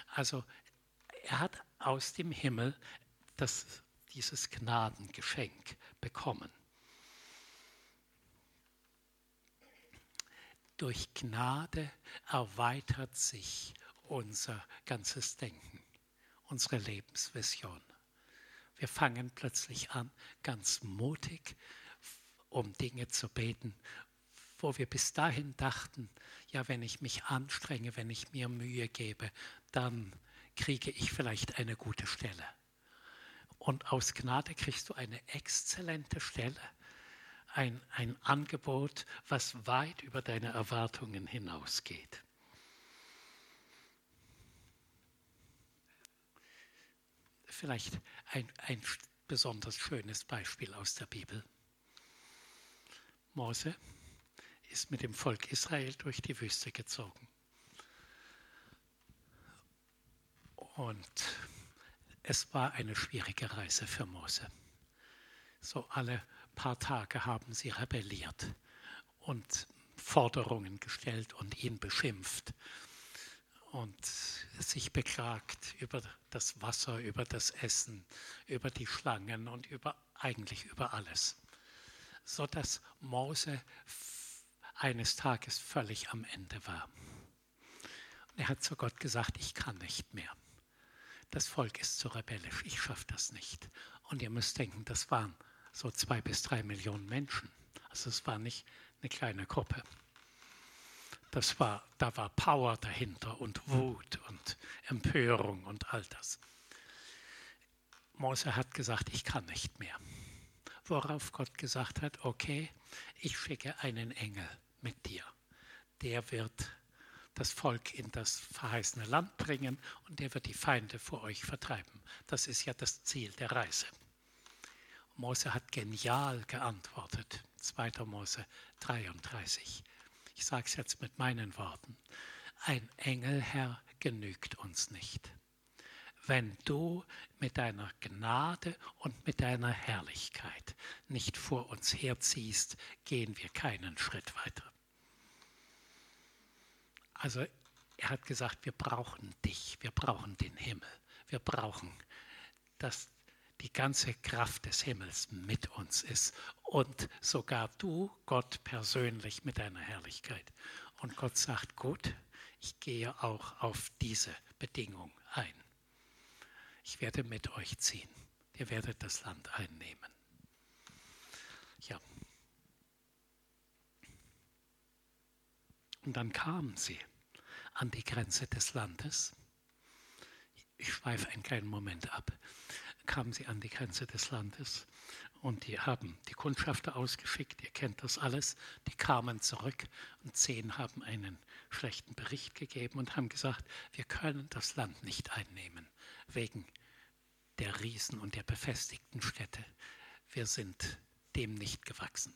A: Also er hat aus dem Himmel das, dieses Gnadengeschenk bekommen. Durch Gnade erweitert sich unser ganzes Denken, unsere Lebensvision. Wir fangen plötzlich an, ganz mutig um Dinge zu beten, wo wir bis dahin dachten, ja, wenn ich mich anstrenge, wenn ich mir Mühe gebe, dann kriege ich vielleicht eine gute Stelle. Und aus Gnade kriegst du eine exzellente Stelle, ein, ein Angebot, was weit über deine Erwartungen hinausgeht. Vielleicht ein, ein besonders schönes Beispiel aus der Bibel. Mose ist mit dem Volk Israel durch die Wüste gezogen. Und es war eine schwierige Reise für Mose. So alle paar Tage haben sie rebelliert und Forderungen gestellt und ihn beschimpft und sich beklagt über das Wasser, über das Essen, über die Schlangen und über eigentlich über alles, so dass Mose eines Tages völlig am Ende war. Und er hat zu Gott gesagt, ich kann nicht mehr das Volk ist zu rebellisch, ich schaffe das nicht. Und ihr müsst denken, das waren so zwei bis drei Millionen Menschen. Also es war nicht eine kleine Gruppe. Das war, da war Power dahinter und Wut und Empörung und all das. Mose hat gesagt, ich kann nicht mehr. Worauf Gott gesagt hat, okay, ich schicke einen Engel mit dir. Der wird das Volk in das verheißene Land bringen und der wird die Feinde vor euch vertreiben. Das ist ja das Ziel der Reise. Mose hat genial geantwortet. 2. Mose 33. Ich sage es jetzt mit meinen Worten. Ein Engelherr genügt uns nicht. Wenn du mit deiner Gnade und mit deiner Herrlichkeit nicht vor uns herziehst, gehen wir keinen Schritt weiter. Also er hat gesagt, wir brauchen dich, wir brauchen den Himmel, wir brauchen, dass die ganze Kraft des Himmels mit uns ist und sogar du, Gott persönlich mit deiner Herrlichkeit. Und Gott sagt, gut, ich gehe auch auf diese Bedingung ein. Ich werde mit euch ziehen. Ihr werdet das Land einnehmen. Ja. Und dann kamen sie an die Grenze des Landes. Ich schweife einen kleinen Moment ab. Kamen sie an die Grenze des Landes und die haben die Kundschafter ausgeschickt, ihr kennt das alles. Die kamen zurück und zehn haben einen schlechten Bericht gegeben und haben gesagt, wir können das Land nicht einnehmen wegen der Riesen und der befestigten Städte. Wir sind dem nicht gewachsen.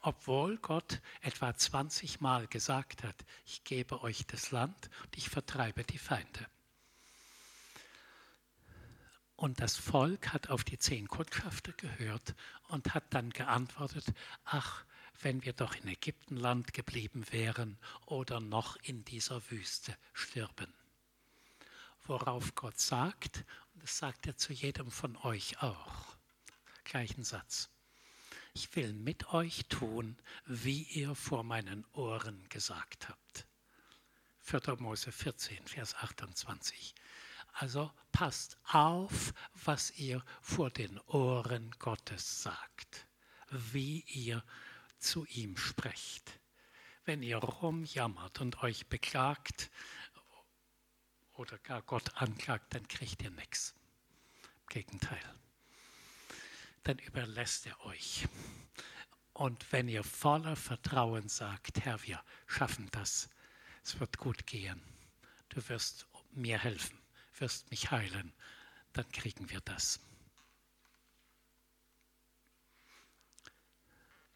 A: Obwohl Gott etwa 20 Mal gesagt hat, ich gebe euch das Land und ich vertreibe die Feinde. Und das Volk hat auf die zehn Kundschafter gehört und hat dann geantwortet, ach, wenn wir doch in Ägyptenland geblieben wären oder noch in dieser Wüste stürben. Worauf Gott sagt, und das sagt er zu jedem von euch auch, gleichen Satz, ich will mit euch tun, wie ihr vor meinen Ohren gesagt habt. 4. Mose 14, Vers 28. Also passt auf, was ihr vor den Ohren Gottes sagt, wie ihr zu ihm sprecht. Wenn ihr rumjammert und euch beklagt oder gar Gott anklagt, dann kriegt ihr nichts. Im Gegenteil. Dann überlässt er euch. Und wenn ihr voller Vertrauen sagt, Herr, wir schaffen das, es wird gut gehen, du wirst mir helfen, wirst mich heilen, dann kriegen wir das.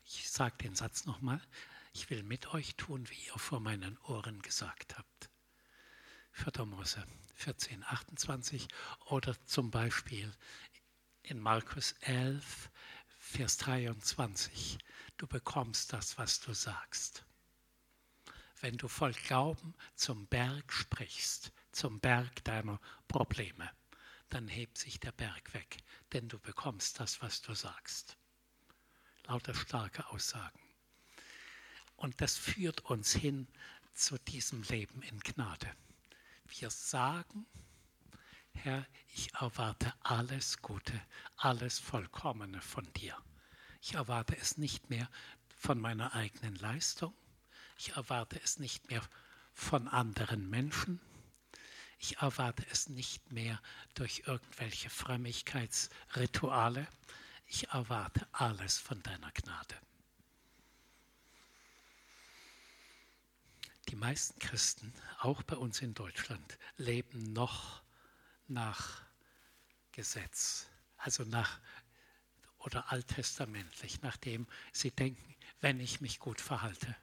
A: Ich sage den Satz nochmal. Ich will mit euch tun, wie ihr vor meinen Ohren gesagt habt. 4. Mose 14, 28 oder zum Beispiel in Markus 11, Vers 23. Du bekommst das, was du sagst. Wenn du voll Glauben zum Berg sprichst, zum Berg deiner Probleme, dann hebt sich der Berg weg, denn du bekommst das, was du sagst. Lauter starke Aussagen. Und das führt uns hin zu diesem Leben in Gnade. Wir sagen, Herr, ich erwarte alles Gute, alles Vollkommene von dir. Ich erwarte es nicht mehr von meiner eigenen Leistung. Ich erwarte es nicht mehr von anderen Menschen. Ich erwarte es nicht mehr durch irgendwelche Frömmigkeitsrituale. Ich erwarte alles von deiner Gnade. Die meisten Christen, auch bei uns in Deutschland, leben noch nach Gesetz, also nach oder alttestamentlich, nachdem sie denken, wenn ich mich gut verhalte,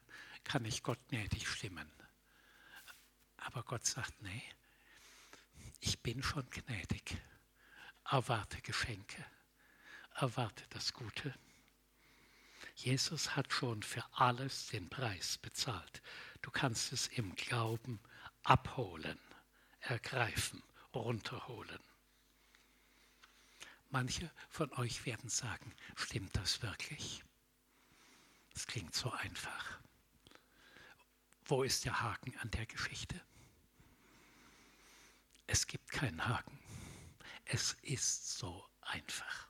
A: kann ich Gott gnädig stimmen. Aber Gott sagt, nee, ich bin schon gnädig. Erwarte Geschenke, erwarte das Gute. Jesus hat schon für alles den Preis bezahlt. Du kannst es im Glauben abholen, ergreifen, runterholen. Manche von euch werden sagen, stimmt das wirklich? Das klingt so einfach. Wo ist der Haken an der Geschichte? Es gibt keinen Haken. Es ist so einfach.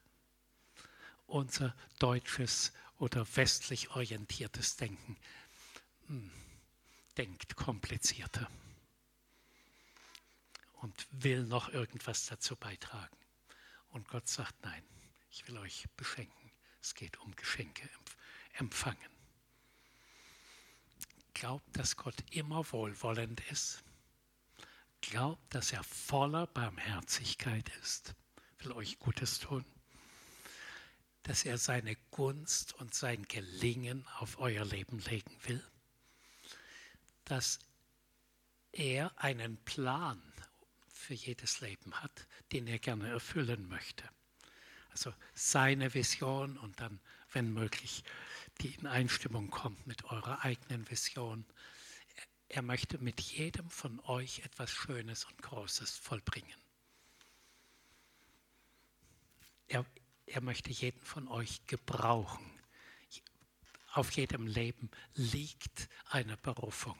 A: Unser deutsches oder westlich orientiertes Denken hm, denkt komplizierter und will noch irgendwas dazu beitragen. Und Gott sagt, nein, ich will euch beschenken. Es geht um Geschenke empfangen. Glaubt, dass Gott immer wohlwollend ist glaubt, dass er voller Barmherzigkeit ist, will euch Gutes tun, dass er seine Gunst und sein Gelingen auf euer Leben legen will, dass er einen Plan für jedes Leben hat, den er gerne erfüllen möchte. Also seine Vision und dann, wenn möglich, die in Einstimmung kommt mit eurer eigenen Vision, er möchte mit jedem von euch etwas Schönes und Großes vollbringen. Er, er möchte jeden von euch gebrauchen. Auf jedem Leben liegt eine Berufung,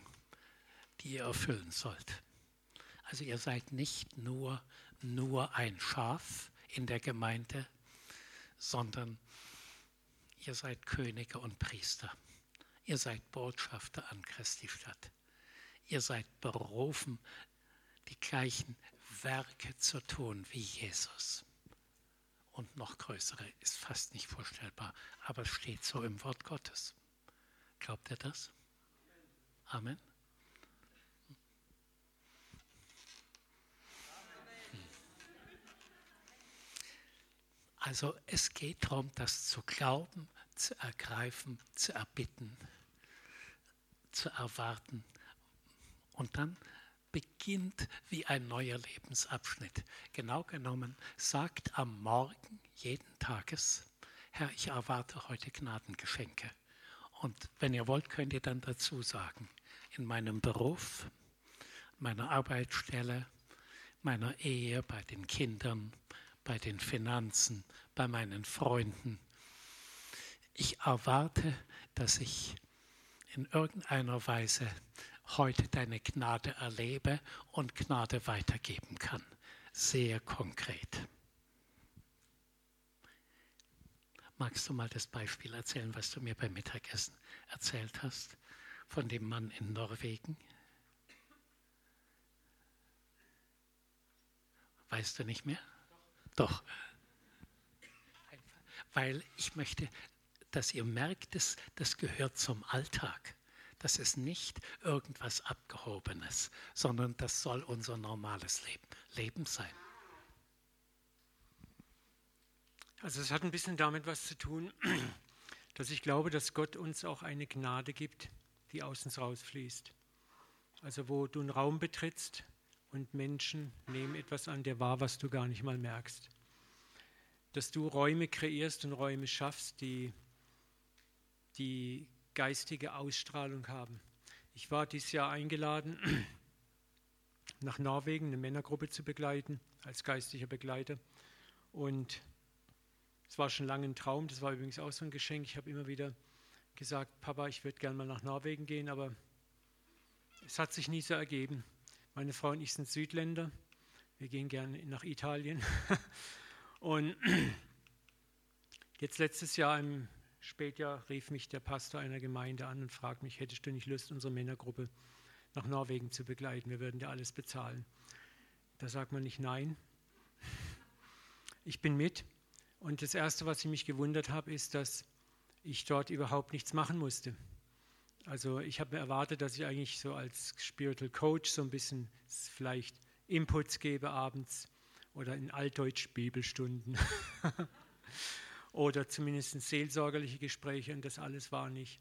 A: die ihr erfüllen sollt. Also ihr seid nicht nur, nur ein Schaf in der Gemeinde, sondern ihr seid Könige und Priester. Ihr seid Botschafter an Christi Stadt. Ihr seid berufen, die gleichen Werke zu tun wie Jesus. Und noch größere ist fast nicht vorstellbar, aber es steht so im Wort Gottes. Glaubt ihr das? Amen. Also es geht darum, das zu glauben, zu ergreifen, zu erbitten, zu erwarten. Und dann beginnt wie ein neuer Lebensabschnitt. Genau genommen sagt am Morgen jeden Tages, Herr, ich erwarte heute Gnadengeschenke. Und wenn ihr wollt, könnt ihr dann dazu sagen, in meinem Beruf, meiner Arbeitsstelle, meiner Ehe, bei den Kindern, bei den Finanzen, bei meinen Freunden. Ich erwarte, dass ich in irgendeiner Weise heute deine Gnade erlebe und Gnade weitergeben kann. Sehr konkret. Magst du mal das Beispiel erzählen, was du mir beim Mittagessen erzählt hast, von dem Mann in Norwegen? Weißt du nicht mehr? Doch. Weil ich möchte, dass ihr merkt, dass das gehört zum Alltag. Das ist nicht irgendwas Abgehobenes, sondern das soll unser normales Leben, Leben sein.
B: Also es hat ein bisschen damit was zu tun, dass ich glaube, dass Gott uns auch eine Gnade gibt, die aus uns rausfließt. Also wo du einen Raum betrittst und Menschen nehmen etwas an dir wahr, was du gar nicht mal merkst. Dass du Räume kreierst und Räume schaffst, die, die geistige Ausstrahlung haben. Ich war dieses Jahr eingeladen, nach Norwegen eine Männergruppe zu begleiten, als geistlicher Begleiter. Und es war schon lange ein Traum, das war übrigens auch so ein Geschenk. Ich habe immer wieder gesagt, Papa, ich würde gerne mal nach Norwegen gehen, aber es hat sich nie so ergeben. Meine Frau und ich sind Südländer. Wir gehen gerne nach Italien. Und jetzt letztes Jahr im Spätjahr rief mich der Pastor einer Gemeinde an und fragte mich, hättest du nicht Lust, unsere Männergruppe nach Norwegen zu begleiten? Wir würden dir alles bezahlen. Da sagt man nicht nein. Ich bin mit. Und das Erste, was ich mich gewundert habe, ist, dass ich dort überhaupt nichts machen musste. Also ich habe mir erwartet, dass ich eigentlich so als Spiritual Coach so ein bisschen vielleicht Inputs gebe abends oder in Altdeutsch Bibelstunden oder zumindest seelsorgerliche Gespräche und das alles war nicht.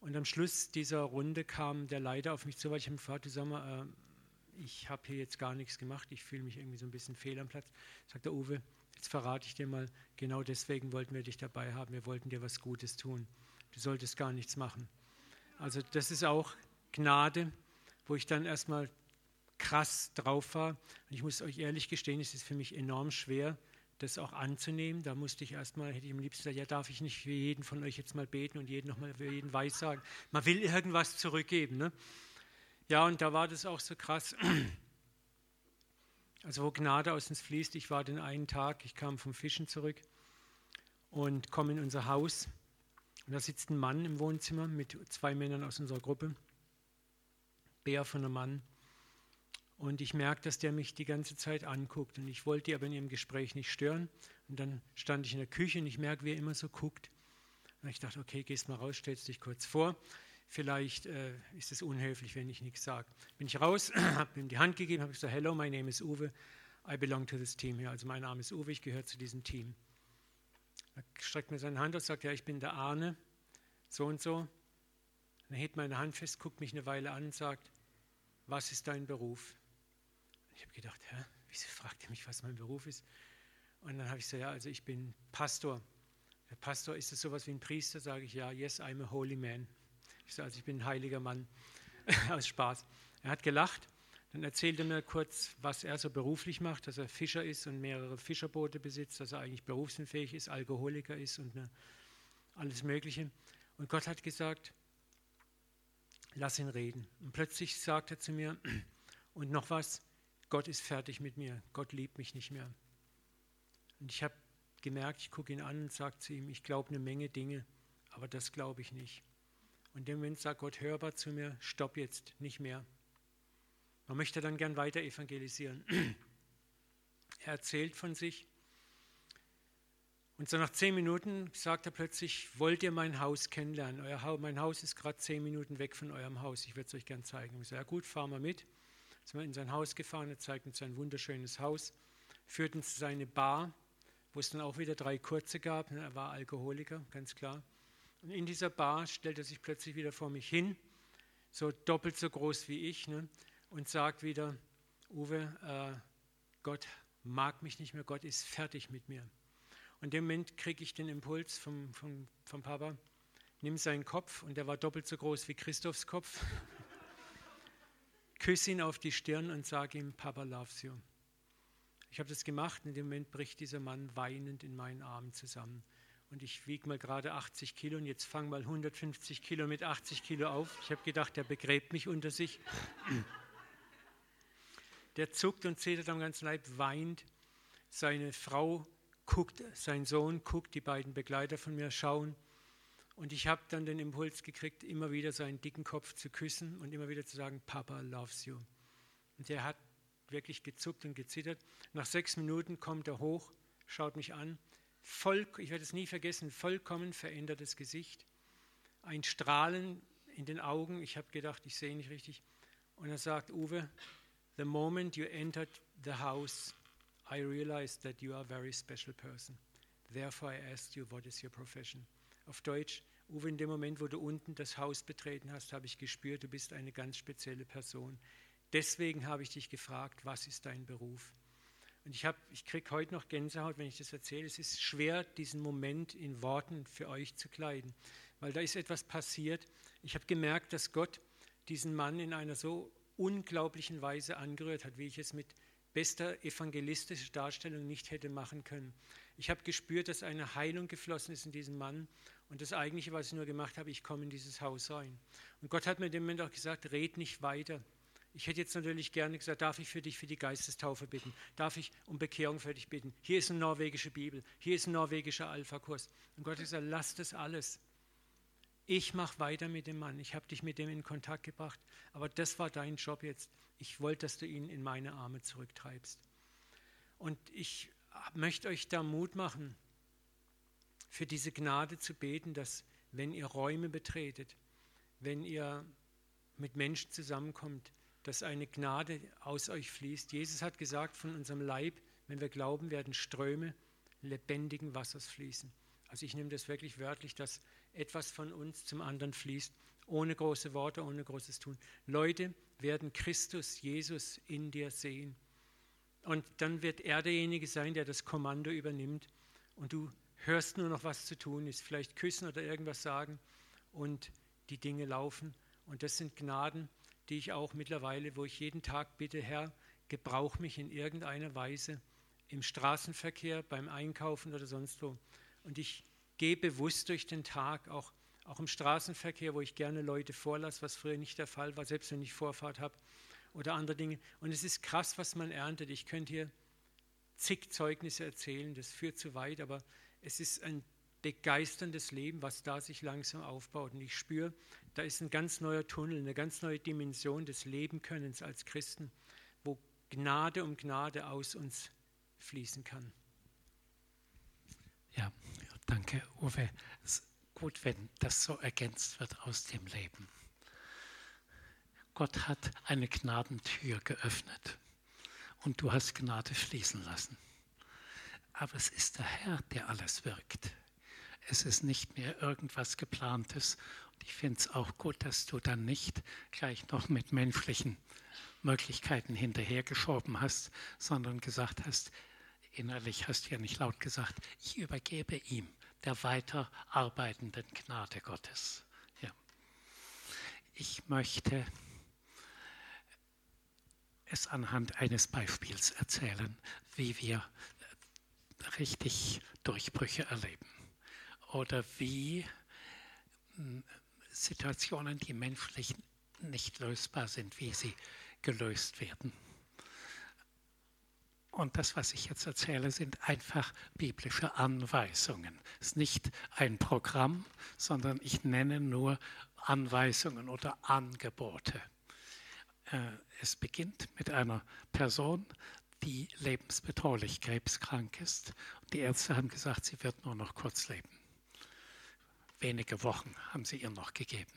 B: Und am Schluss dieser Runde kam der Leiter auf mich zu, weil ich habe gefragt, du sag mal, äh, ich habe hier jetzt gar nichts gemacht, ich fühle mich irgendwie so ein bisschen fehl am Platz. Sagt der Uwe, Jetzt verrate ich dir mal, genau deswegen wollten wir dich dabei haben. Wir wollten dir was Gutes tun. Du solltest gar nichts machen. Also das ist auch Gnade, wo ich dann erstmal krass drauf war. Und ich muss euch ehrlich gestehen, es ist für mich enorm schwer, das auch anzunehmen. Da musste ich erstmal, hätte ich am liebsten gesagt, ja, darf ich nicht für jeden von euch jetzt mal beten und jeden nochmal für jeden weissagen. Man will irgendwas zurückgeben. Ne? Ja, und da war das auch so krass. Also wo Gnade aus uns fließt. Ich war den einen Tag, ich kam vom Fischen zurück und komme in unser Haus. Und da sitzt ein Mann im Wohnzimmer mit zwei Männern aus unserer Gruppe. Bär von einem Mann. Und ich merke, dass der mich die ganze Zeit anguckt. Und ich wollte die aber in ihrem Gespräch nicht stören. Und dann stand ich in der Küche und ich merke, wie er immer so guckt. Und ich dachte, okay, gehst mal raus, stellst dich kurz vor. Vielleicht äh, ist es unhöflich, wenn ich nichts sage. Bin ich raus, habe ihm die Hand gegeben, habe gesagt, hello, my name is Uwe, I belong to this team hier. Also mein Name ist Uwe, ich gehöre zu diesem Team. Er streckt mir seine Hand aus, sagt, ja, ich bin der Arne, so und so. er hebt meine Hand fest, guckt mich eine Weile an und sagt, was ist dein Beruf? Ich habe gedacht, hä, wieso fragt er mich, was mein Beruf ist? Und dann habe ich gesagt, ja, also ich bin Pastor. Der Pastor, ist es sowas wie ein Priester? Sage ich, ja, yes, I'm a holy man. Ich sage, also ich bin ein heiliger Mann. Aus Spaß. Er hat gelacht. Dann erzählte er mir kurz, was er so beruflich macht, dass er Fischer ist und mehrere Fischerboote besitzt, dass er eigentlich berufsunfähig ist, Alkoholiker ist und eine, alles Mögliche. Und Gott hat gesagt, lass ihn reden. Und plötzlich sagt er zu mir, und noch was, Gott ist fertig mit mir, Gott liebt mich nicht mehr. Und ich habe gemerkt, ich gucke ihn an und sage zu ihm, ich glaube eine Menge Dinge, aber das glaube ich nicht. Und in dem Moment sagt Gott hörbar zu mir, stopp jetzt, nicht mehr. Man möchte dann gern weiter evangelisieren. Er erzählt von sich. Und so nach zehn Minuten sagt er plötzlich, wollt ihr mein Haus kennenlernen? Euer Haus, mein Haus ist gerade zehn Minuten weg von eurem Haus. Ich würde es euch gern zeigen. Ich sage, ja gut, fahren wir mit. Sind wir in sein Haus gefahren, er zeigt uns sein wunderschönes Haus, führt uns zu seine Bar, wo es dann auch wieder drei kurze gab. Er war Alkoholiker, ganz klar. Und in dieser Bar stellt er sich plötzlich wieder vor mich hin, so doppelt so groß wie ich, ne, und sagt wieder, Uwe, äh, Gott mag mich nicht mehr, Gott ist fertig mit mir. Und in dem Moment kriege ich den Impuls vom, vom, vom Papa, nimm seinen Kopf, und der war doppelt so groß wie Christophs Kopf, küsse ihn auf die Stirn und sage ihm, Papa loves you. Ich habe das gemacht und in dem Moment bricht dieser Mann weinend in meinen Armen zusammen. Und ich wiege mal gerade 80 Kilo und jetzt fange mal 150 Kilo mit 80 Kilo auf. Ich habe gedacht, der begräbt mich unter sich. Der zuckt und zittert am ganzen Leib, weint. Seine Frau guckt, sein Sohn guckt, die beiden Begleiter von mir schauen. Und ich habe dann den Impuls gekriegt, immer wieder seinen dicken Kopf zu küssen und immer wieder zu sagen, Papa loves you. Und der hat wirklich gezuckt und gezittert. Nach sechs Minuten kommt er hoch, schaut mich an. Voll, ich werde es nie vergessen, vollkommen verändertes Gesicht. Ein Strahlen in den Augen. Ich habe gedacht, ich sehe nicht richtig. Und er sagt, Uwe, the moment you entered the house, I realized that you are a very special person. Therefore I asked you, what is your profession? Auf Deutsch, Uwe, in dem Moment, wo du unten das Haus betreten hast, habe ich gespürt, du bist eine ganz spezielle Person. Deswegen habe ich dich gefragt, was ist dein Beruf? Und ich, ich kriege heute noch Gänsehaut, wenn ich das erzähle. Es ist schwer, diesen Moment in Worten für euch zu kleiden, weil da ist etwas passiert. Ich habe gemerkt, dass Gott diesen Mann in einer so unglaublichen Weise angerührt hat, wie ich es mit bester evangelistischer Darstellung nicht hätte machen können. Ich habe gespürt, dass eine Heilung geflossen ist in diesen Mann und das Eigentliche, was ich nur gemacht habe, ich komme in dieses Haus rein. Und Gott hat mir in dem Moment auch gesagt, red nicht weiter. Ich hätte jetzt natürlich gerne gesagt, darf ich für dich für die Geistestaufe bitten? Darf ich um Bekehrung für dich bitten? Hier ist eine norwegische Bibel, hier ist ein norwegischer Alpha-Kurs. Und Gott hat gesagt, lass das alles. Ich mache weiter mit dem Mann. Ich habe dich mit dem in Kontakt gebracht. Aber das war dein Job jetzt. Ich wollte, dass du ihn in meine Arme zurücktreibst. Und ich möchte euch da Mut machen, für diese Gnade zu beten, dass wenn ihr Räume betretet, wenn ihr mit Menschen zusammenkommt, dass eine Gnade aus euch fließt. Jesus hat gesagt, von unserem Leib, wenn wir glauben, werden Ströme lebendigen Wassers fließen. Also ich nehme das wirklich wörtlich, dass etwas von uns zum anderen fließt, ohne große Worte, ohne großes Tun. Leute werden Christus, Jesus in dir sehen. Und dann wird er derjenige sein, der das Kommando übernimmt. Und du hörst nur noch, was zu tun ist. Vielleicht küssen oder irgendwas sagen. Und die Dinge laufen. Und das sind Gnaden, die ich auch mittlerweile, wo ich jeden Tag bitte, Herr, gebrauch mich in irgendeiner Weise im Straßenverkehr, beim Einkaufen oder sonst wo. Und ich gehe bewusst durch den Tag, auch, auch im Straßenverkehr, wo ich gerne Leute vorlasse, was früher nicht der Fall war, selbst wenn ich Vorfahrt habe oder andere Dinge. Und es ist krass, was man erntet. Ich könnte hier zig Zeugnisse erzählen, das führt zu weit, aber es ist ein begeisterndes Leben, was da sich langsam aufbaut. Und ich spüre, da ist ein ganz neuer Tunnel, eine ganz neue Dimension des Lebenkönnens als Christen, wo Gnade um Gnade aus uns fließen kann.
A: Ja, danke, Uwe. Es ist gut, wenn das so ergänzt wird aus dem Leben. Gott hat eine Gnadentür geöffnet und du hast Gnade fließen lassen. Aber es ist der Herr, der alles wirkt. Es ist nicht mehr irgendwas geplantes. Und ich finde es auch gut, dass du dann nicht gleich noch mit menschlichen Möglichkeiten hinterhergeschoben hast, sondern gesagt hast, innerlich hast du ja nicht laut gesagt, ich übergebe ihm der weiter arbeitenden Gnade Gottes. Ja. Ich möchte es anhand eines Beispiels erzählen, wie wir richtig Durchbrüche erleben oder wie hm, Situationen, die menschlich nicht lösbar sind, wie sie gelöst werden. Und das, was ich jetzt erzähle, sind einfach biblische Anweisungen. Es ist nicht ein Programm, sondern ich nenne nur Anweisungen oder Angebote. Äh, es beginnt mit einer Person, die lebensbedrohlich krebskrank ist. Die Ärzte haben gesagt, sie wird nur noch kurz leben. Wenige Wochen haben sie ihr noch gegeben.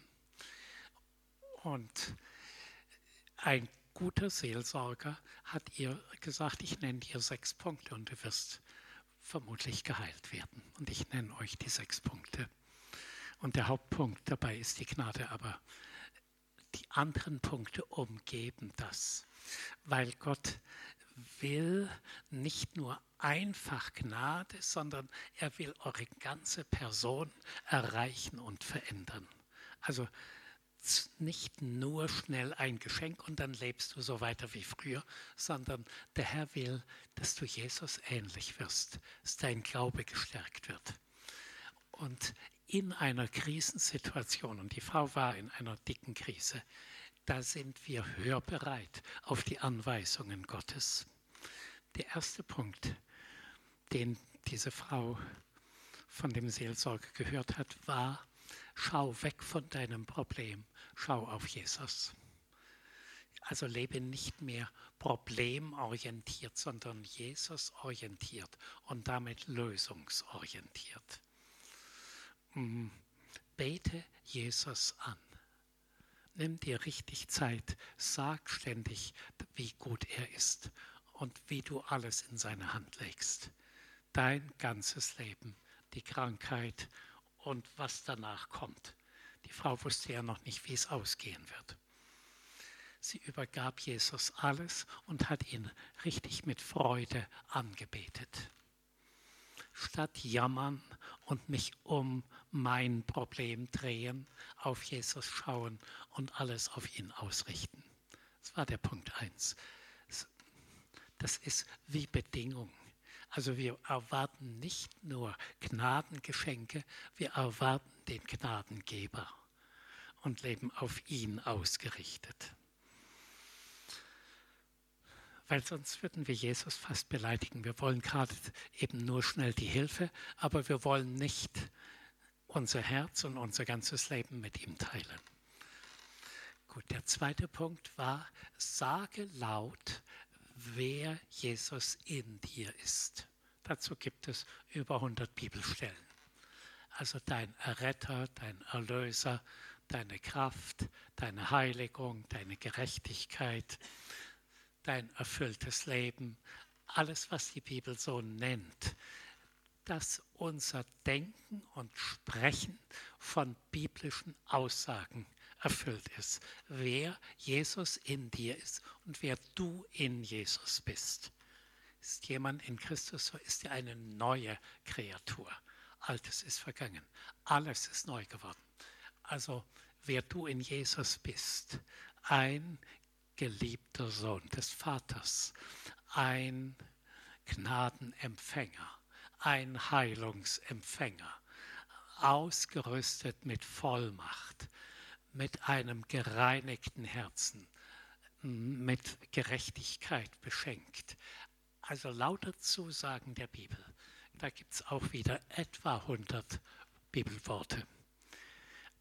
A: Und ein guter Seelsorger hat ihr gesagt, ich nenne dir sechs Punkte und du wirst vermutlich geheilt werden. Und ich nenne euch die sechs Punkte. Und der Hauptpunkt dabei ist die Gnade, aber die anderen Punkte umgeben das, weil Gott will nicht nur einfach Gnade, sondern er will eure ganze Person erreichen und verändern. Also nicht nur schnell ein Geschenk und dann lebst du so weiter wie früher, sondern der Herr will, dass du Jesus ähnlich wirst, dass dein Glaube gestärkt wird. Und in einer Krisensituation, und die Frau war in einer dicken Krise, da sind wir hörbereit auf die Anweisungen Gottes. Der erste Punkt, den diese Frau von dem Seelsorger gehört hat, war, schau weg von deinem Problem, schau auf Jesus. Also lebe nicht mehr problemorientiert, sondern Jesus orientiert und damit lösungsorientiert. Mm, bete Jesus an. Nimm dir richtig Zeit, sag ständig, wie gut er ist und wie du alles in seine Hand legst. Dein ganzes Leben, die Krankheit und was danach kommt. Die Frau wusste ja noch nicht, wie es ausgehen wird. Sie übergab Jesus alles und hat ihn richtig mit Freude angebetet. Statt jammern und mich um mein Problem drehen, auf Jesus schauen und alles auf ihn ausrichten. Das war der Punkt 1. Das ist wie Bedingung. Also wir erwarten nicht nur Gnadengeschenke, wir erwarten den Gnadengeber und leben auf ihn ausgerichtet. Weil sonst würden wir Jesus fast beleidigen. Wir wollen gerade eben nur schnell die Hilfe, aber wir wollen nicht unser Herz und unser ganzes Leben mit ihm teilen. Gut, der zweite Punkt war, sage laut, wer Jesus in dir ist. Dazu gibt es über 100 Bibelstellen. Also dein Erretter, dein Erlöser, deine Kraft, deine Heiligung, deine Gerechtigkeit, dein erfülltes Leben, alles, was die Bibel so nennt, dass unser Denken und Sprechen von biblischen Aussagen erfüllt ist, wer Jesus in dir ist und wer du in Jesus bist. Ist jemand in Christus, so ist er eine neue Kreatur. Altes ist vergangen. Alles ist neu geworden. Also wer du in Jesus bist, ein geliebter Sohn des Vaters, ein Gnadenempfänger, ein Heilungsempfänger, ausgerüstet mit Vollmacht, mit einem gereinigten Herzen, mit Gerechtigkeit beschenkt. Also lauter Zusagen der Bibel. Da gibt es auch wieder etwa 100 Bibelworte.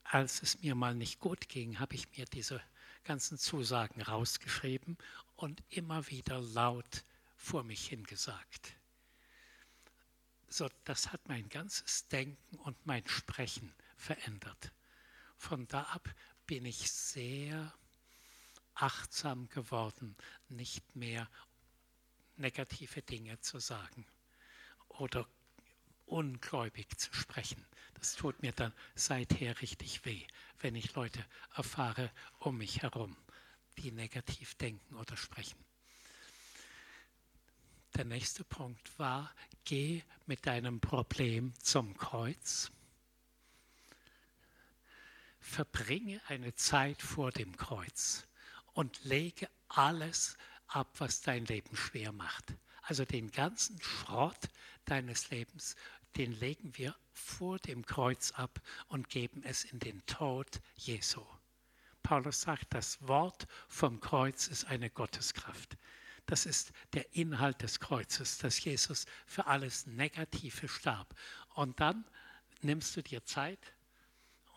A: Als es mir mal nicht gut ging, habe ich mir diese ganzen Zusagen rausgeschrieben und immer wieder laut vor mich hingesagt. So, das hat mein ganzes Denken und mein Sprechen verändert. Von da ab bin ich sehr achtsam geworden, nicht mehr negative Dinge zu sagen oder ungläubig zu sprechen. Das tut mir dann seither richtig weh, wenn ich Leute erfahre um mich herum, die negativ denken oder sprechen. Der nächste Punkt war, geh mit deinem Problem zum Kreuz verbringe eine Zeit vor dem Kreuz und lege alles ab, was dein Leben schwer macht. Also den ganzen Schrott deines Lebens, den legen wir vor dem Kreuz ab und geben es in den Tod Jesu. Paulus sagt, das Wort vom Kreuz ist eine Gotteskraft. Das ist der Inhalt des Kreuzes, dass Jesus für alles Negative starb. Und dann nimmst du dir Zeit,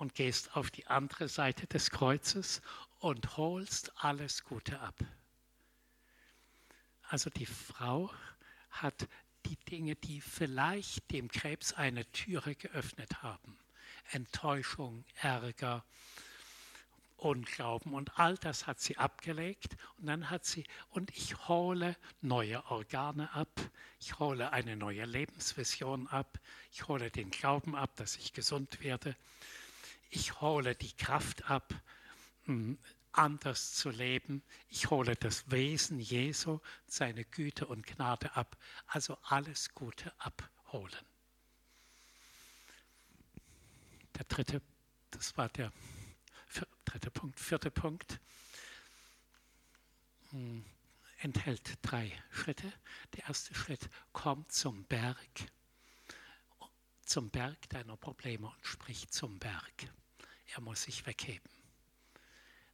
A: und gehst auf die andere Seite des Kreuzes und holst alles Gute ab. Also die Frau hat die Dinge, die vielleicht dem Krebs eine Türe geöffnet haben, Enttäuschung, Ärger, Unglauben und all das hat sie abgelegt und dann hat sie, und ich hole neue Organe ab, Ich hole eine neue Lebensvision ab. Ich hole den Glauben ab, dass ich gesund werde. Ich hole die Kraft ab, hm, anders zu leben. Ich hole das Wesen Jesu, seine Güte und Gnade ab. Also alles Gute abholen. Der dritte, das war der dritte Punkt. Vierter Punkt hm, enthält drei Schritte. Der erste Schritt, komm zum Berg, zum Berg deiner Probleme und sprich zum Berg. Er muss sich wegheben.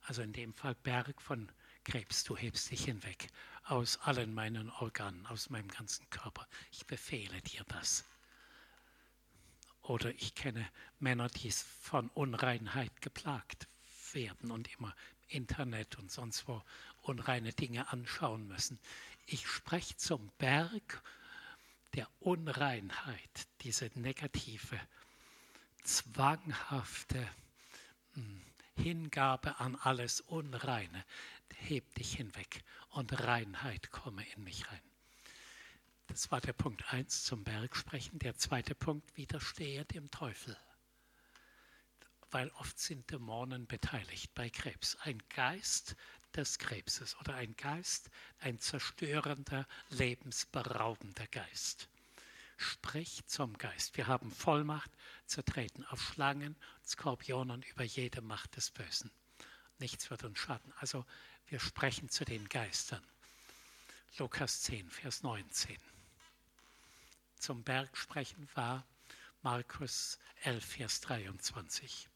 A: Also in dem Fall Berg von Krebs, du hebst dich hinweg aus allen meinen Organen, aus meinem ganzen Körper. Ich befehle dir das. Oder ich kenne Männer, die von Unreinheit geplagt werden und immer im Internet und sonst wo unreine Dinge anschauen müssen. Ich spreche zum Berg der Unreinheit, diese negative, zwanghafte Hingabe an alles Unreine. Heb dich hinweg und Reinheit komme in mich rein. Das war der Punkt 1 zum Berg sprechen. Der zweite Punkt, widerstehe dem Teufel. Weil oft sind Dämonen beteiligt bei Krebs. Ein Geist des Krebses oder ein Geist, ein zerstörender, lebensberaubender Geist. Sprich zum Geist. Wir haben Vollmacht zu treten auf Schlangen, Skorpionen über jede Macht des Bösen. Nichts wird uns schaden. Also wir sprechen zu den Geistern. Lukas 10, Vers 19 zum Berg sprechen war Markus 11, Vers 23.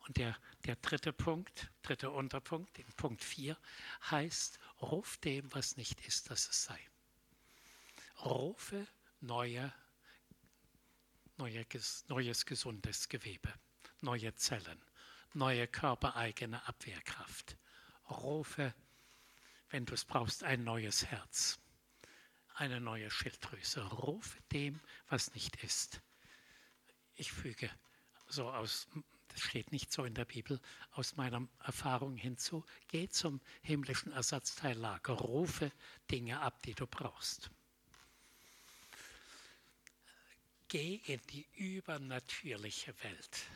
A: Und der, der dritte Punkt, dritte Unterpunkt, den Punkt 4, heißt, ruf dem, was nicht ist, dass es sei. Rufe neue, neue, neues gesundes Gewebe, neue Zellen, neue körpereigene Abwehrkraft. Rufe, wenn du es brauchst, ein neues Herz eine neue Schilddrüse. Ruf dem, was nicht ist. Ich füge so aus, das steht nicht so in der Bibel, aus meiner Erfahrung hinzu, geh zum himmlischen Ersatzteillager, rufe Dinge ab, die du brauchst. Geh in die übernatürliche Welt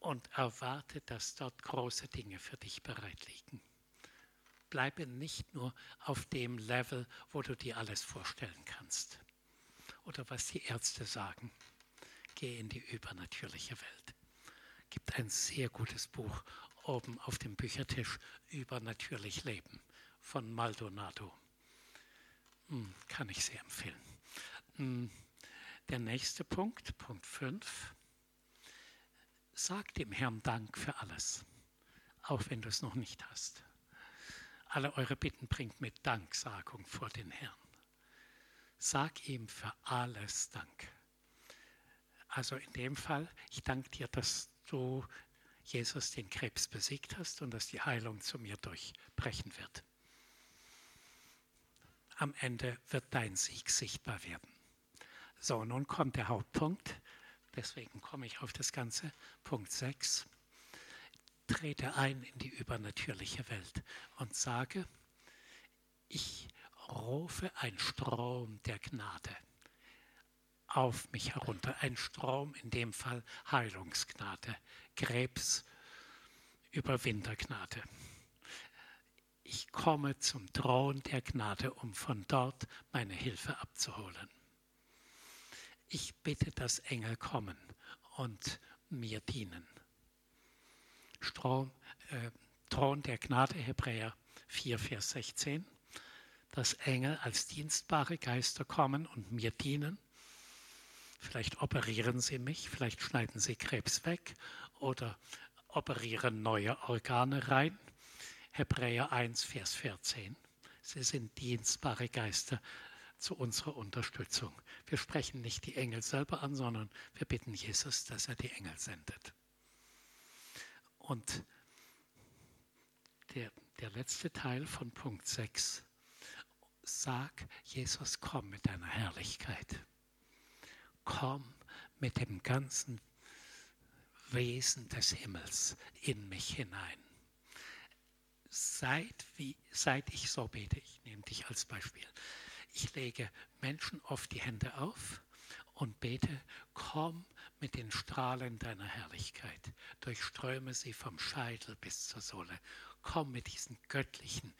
A: und erwarte, dass dort große Dinge für dich bereit liegen bleibe nicht nur auf dem Level, wo du dir alles vorstellen kannst. Oder was die Ärzte sagen. Geh in die übernatürliche Welt. Gibt ein sehr gutes Buch oben auf dem Büchertisch Übernatürlich Leben von Maldonado. Hm, kann ich sehr empfehlen. Hm, der nächste Punkt, Punkt 5. Sag dem Herrn Dank für alles, auch wenn du es noch nicht hast alle eure Bitten bringt mit Danksagung vor den Herrn. Sag ihm für alles Dank. Also in dem Fall, ich danke dir, dass du Jesus den Krebs besiegt hast und dass die Heilung zu mir durchbrechen wird. Am Ende wird dein Sieg sichtbar werden. So, nun kommt der Hauptpunkt. Deswegen komme ich auf das Ganze. Punkt 6 trete ein in die übernatürliche Welt und sage, ich rufe ein Strom der Gnade auf mich herunter. Ein Strom, in dem Fall Heilungsgnade, Krebs, Überwintergnade. Ich komme zum Thron der Gnade, um von dort meine Hilfe abzuholen. Ich bitte, dass Engel kommen und mir dienen. Strom, äh, Thron der Gnade, Hebräer 4, Vers 16, dass Engel als dienstbare Geister kommen und mir dienen. Vielleicht operieren sie mich, vielleicht schneiden sie Krebs weg oder operieren neue Organe rein. Hebräer 1, Vers 14. Sie sind dienstbare Geister zu unserer Unterstützung. Wir sprechen nicht die Engel selber an, sondern wir bitten Jesus, dass er die Engel sendet. Und der, der letzte Teil von Punkt 6. Sag, Jesus, komm mit deiner Herrlichkeit. Komm mit dem ganzen Wesen des Himmels in mich hinein. Seit, wie, seit ich so bete, ich nehme dich als Beispiel, ich lege Menschen oft die Hände auf und bete, komm mit den Strahlen deiner Herrlichkeit, durchströme sie vom Scheitel bis zur Sohle, komm mit diesen göttlichen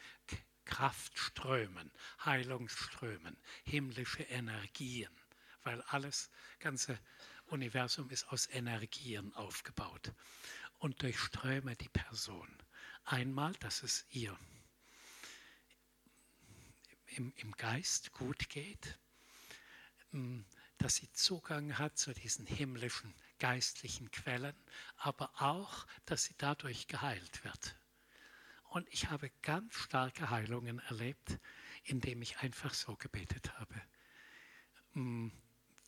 A: Kraftströmen, Heilungsströmen, himmlische Energien, weil alles, ganze Universum ist aus Energien aufgebaut. Und durchströme die Person. Einmal, dass es ihr im, im Geist gut geht, mm, dass sie Zugang hat zu diesen himmlischen geistlichen Quellen, aber auch, dass sie dadurch geheilt wird. Und ich habe ganz starke Heilungen erlebt, indem ich einfach so gebetet habe. Mm,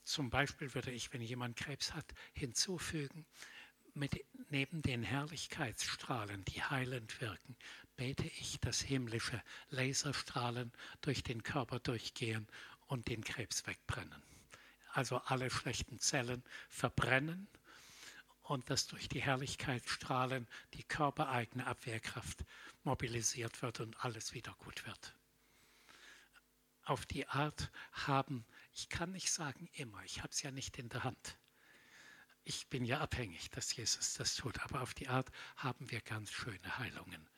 A: zum Beispiel würde ich, wenn jemand Krebs hat, hinzufügen, mit, neben den Herrlichkeitsstrahlen, die heilend wirken, bete ich, dass himmlische Laserstrahlen durch den Körper durchgehen und den Krebs wegbrennen. Also alle schlechten Zellen verbrennen und dass durch die Herrlichkeitsstrahlen die körpereigene Abwehrkraft mobilisiert wird und alles wieder gut wird. Auf die Art haben, ich kann nicht sagen immer, ich habe es ja nicht in der Hand ich bin ja abhängig, dass Jesus das tut, aber auf die Art haben wir ganz schöne Heilungen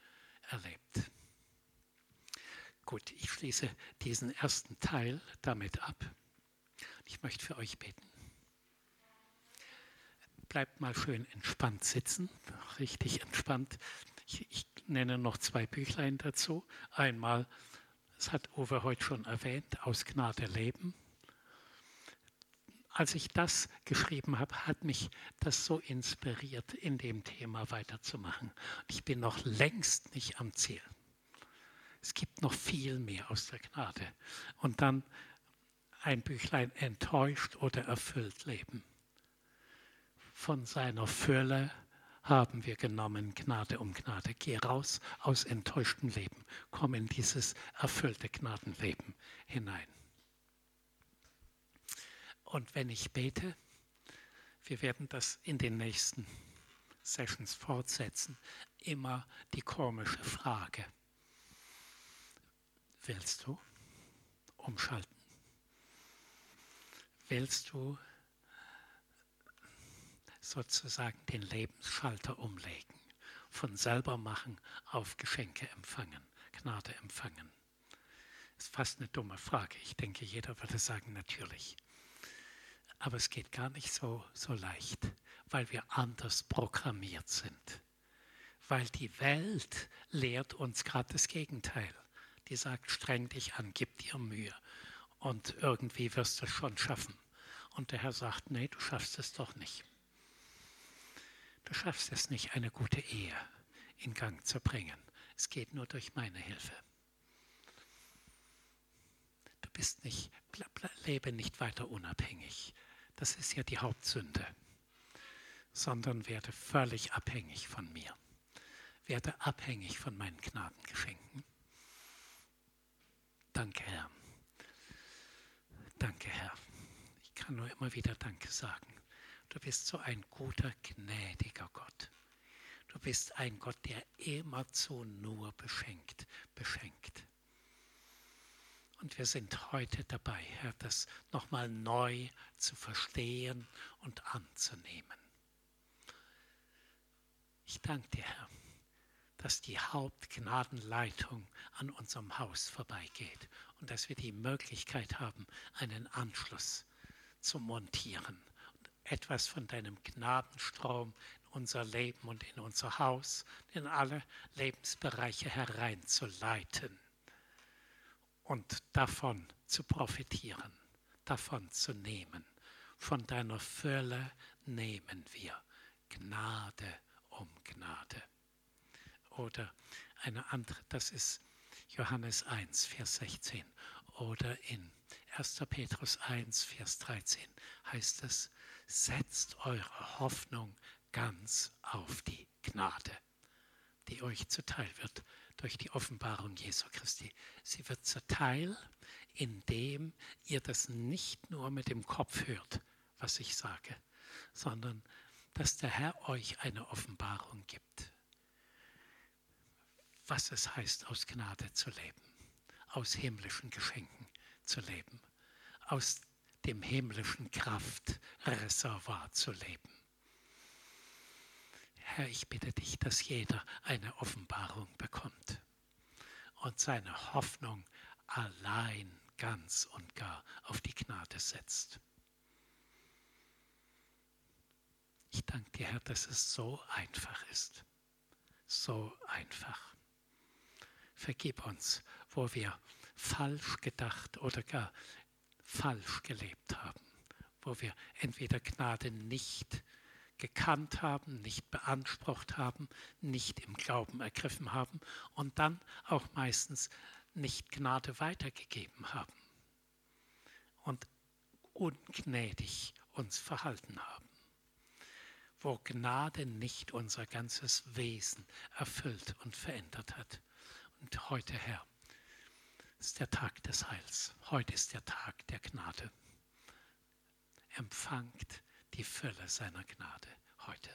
A: erlebt. Gut, ich schließe diesen ersten Teil damit ab. Ich möchte für euch beten. Bleibt mal schön entspannt sitzen, richtig entspannt. Ich, ich nenne noch zwei Büchlein dazu. Einmal, das hat Uwe heute schon erwähnt, aus Gnade leben als ich das geschrieben habe, hat mich das so inspiriert, in dem Thema weiterzumachen. Ich bin noch längst nicht am Ziel. Es gibt noch viel mehr aus der Gnade. Und dann ein Büchlein enttäuscht oder erfüllt leben. Von seiner Fülle haben wir genommen, Gnade um Gnade. Geh raus aus enttäuschtem Leben, komm in dieses erfüllte Gnadenleben hinein. Und wenn ich bete, wir werden das in den nächsten Sessions fortsetzen, immer die komische Frage. Willst du umschalten? Willst du sozusagen den Lebensschalter umlegen, von selber machen auf Geschenke empfangen, Gnade empfangen? Das ist fast eine dumme Frage. Ich denke, jeder würde sagen, natürlich. Aber es geht gar nicht so, so leicht, weil wir anders programmiert sind. Weil die Welt lehrt uns gerade das Gegenteil. Die sagt, streng dich an, gib dir Mühe und irgendwie wirst du es schon schaffen. Und der Herr sagt, nee, du schaffst es doch nicht. Du schaffst es nicht, eine gute Ehe in Gang zu bringen. Es geht nur durch meine Hilfe. Du bist nicht, lebe nicht weiter unabhängig. Das ist ja die Hauptsünde. Sondern werde völlig abhängig von mir. Werde abhängig von meinen Gnadengeschenken. Danke, Herr. Danke, Herr. Ich kann nur immer wieder Danke sagen. Du bist so ein guter, gnädiger Gott. Du bist ein Gott, der immerzu nur beschenkt, beschenkt. Und wir sind heute dabei, Herr, das nochmal neu zu verstehen und anzunehmen. Ich danke dir, Herr, dass die Hauptgnadenleitung an unserem Haus vorbeigeht und dass wir die Möglichkeit haben, einen Anschluss zu montieren und etwas von deinem Gnadenstrom in unser Leben und in unser Haus, in alle Lebensbereiche hereinzuleiten und davon zu profitieren, davon zu nehmen. Von deiner Fülle nehmen wir Gnade um Gnade. Oder eine andere, das ist Johannes 1, Vers 16. Oder in 1. Petrus 1, Vers 13 heißt es, setzt eure Hoffnung ganz auf die Gnade, die euch zuteil wird durch die Offenbarung Jesu Christi. Sie wird zuteil, indem ihr das nicht nur mit dem Kopf hört, was ich sage, sondern dass der Herr euch eine Offenbarung gibt, was es heißt, aus Gnade zu leben, aus himmlischen Geschenken zu leben, aus dem himmlischen Kraftreservoir zu leben. Herr, ich bitte dich, dass jeder eine Offenbarung bekommt und seine Hoffnung allein ganz und gar auf die Gnade setzt. Ich danke dir, Herr, dass es so einfach ist. So einfach. Vergib uns, wo wir falsch gedacht oder gar falsch gelebt haben, wo wir entweder Gnade nicht gekannt haben, nicht beansprucht haben, nicht im Glauben ergriffen haben und dann auch meistens nicht Gnade weitergegeben haben und ungnädig uns verhalten haben. Wo Gnade nicht unser ganzes Wesen erfüllt und verändert hat. Und heute, Herr, ist der Tag des Heils. Heute ist der Tag der Gnade. Empfangt die Fülle seiner Gnade heute.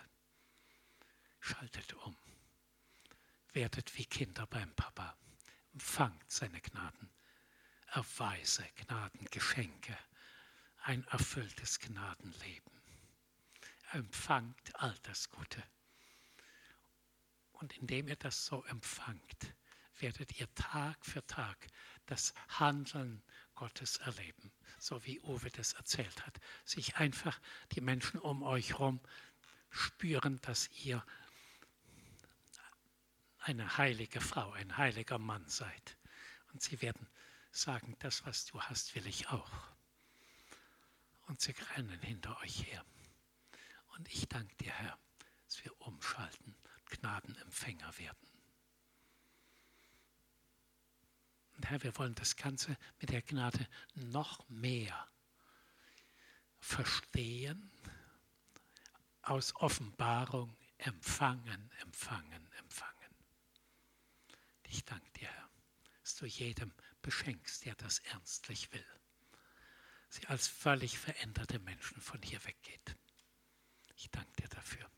A: Schaltet um. Werdet wie Kinder beim Papa. Empfangt seine Gnaden. Erweise Gnadengeschenke. Ein erfülltes Gnadenleben. Empfangt all das Gute. Und indem ihr das so empfangt, werdet ihr Tag für Tag das Handeln Gottes erleben, so wie Uwe das erzählt hat. Sich einfach die Menschen um euch herum spüren, dass ihr eine heilige Frau, ein heiliger Mann seid. Und sie werden sagen, das, was du hast, will ich auch. Und sie rennen hinter euch her. Und ich danke dir, Herr, dass wir umschalten, Gnadenempfänger werden. Und Herr, wir wollen das Ganze mit der Gnade noch mehr verstehen, aus Offenbarung empfangen, empfangen, empfangen. Ich danke dir, Herr, dass du jedem beschenkst, der das ernstlich will. Sie als völlig veränderte Menschen von hier weggeht. Ich danke dir dafür.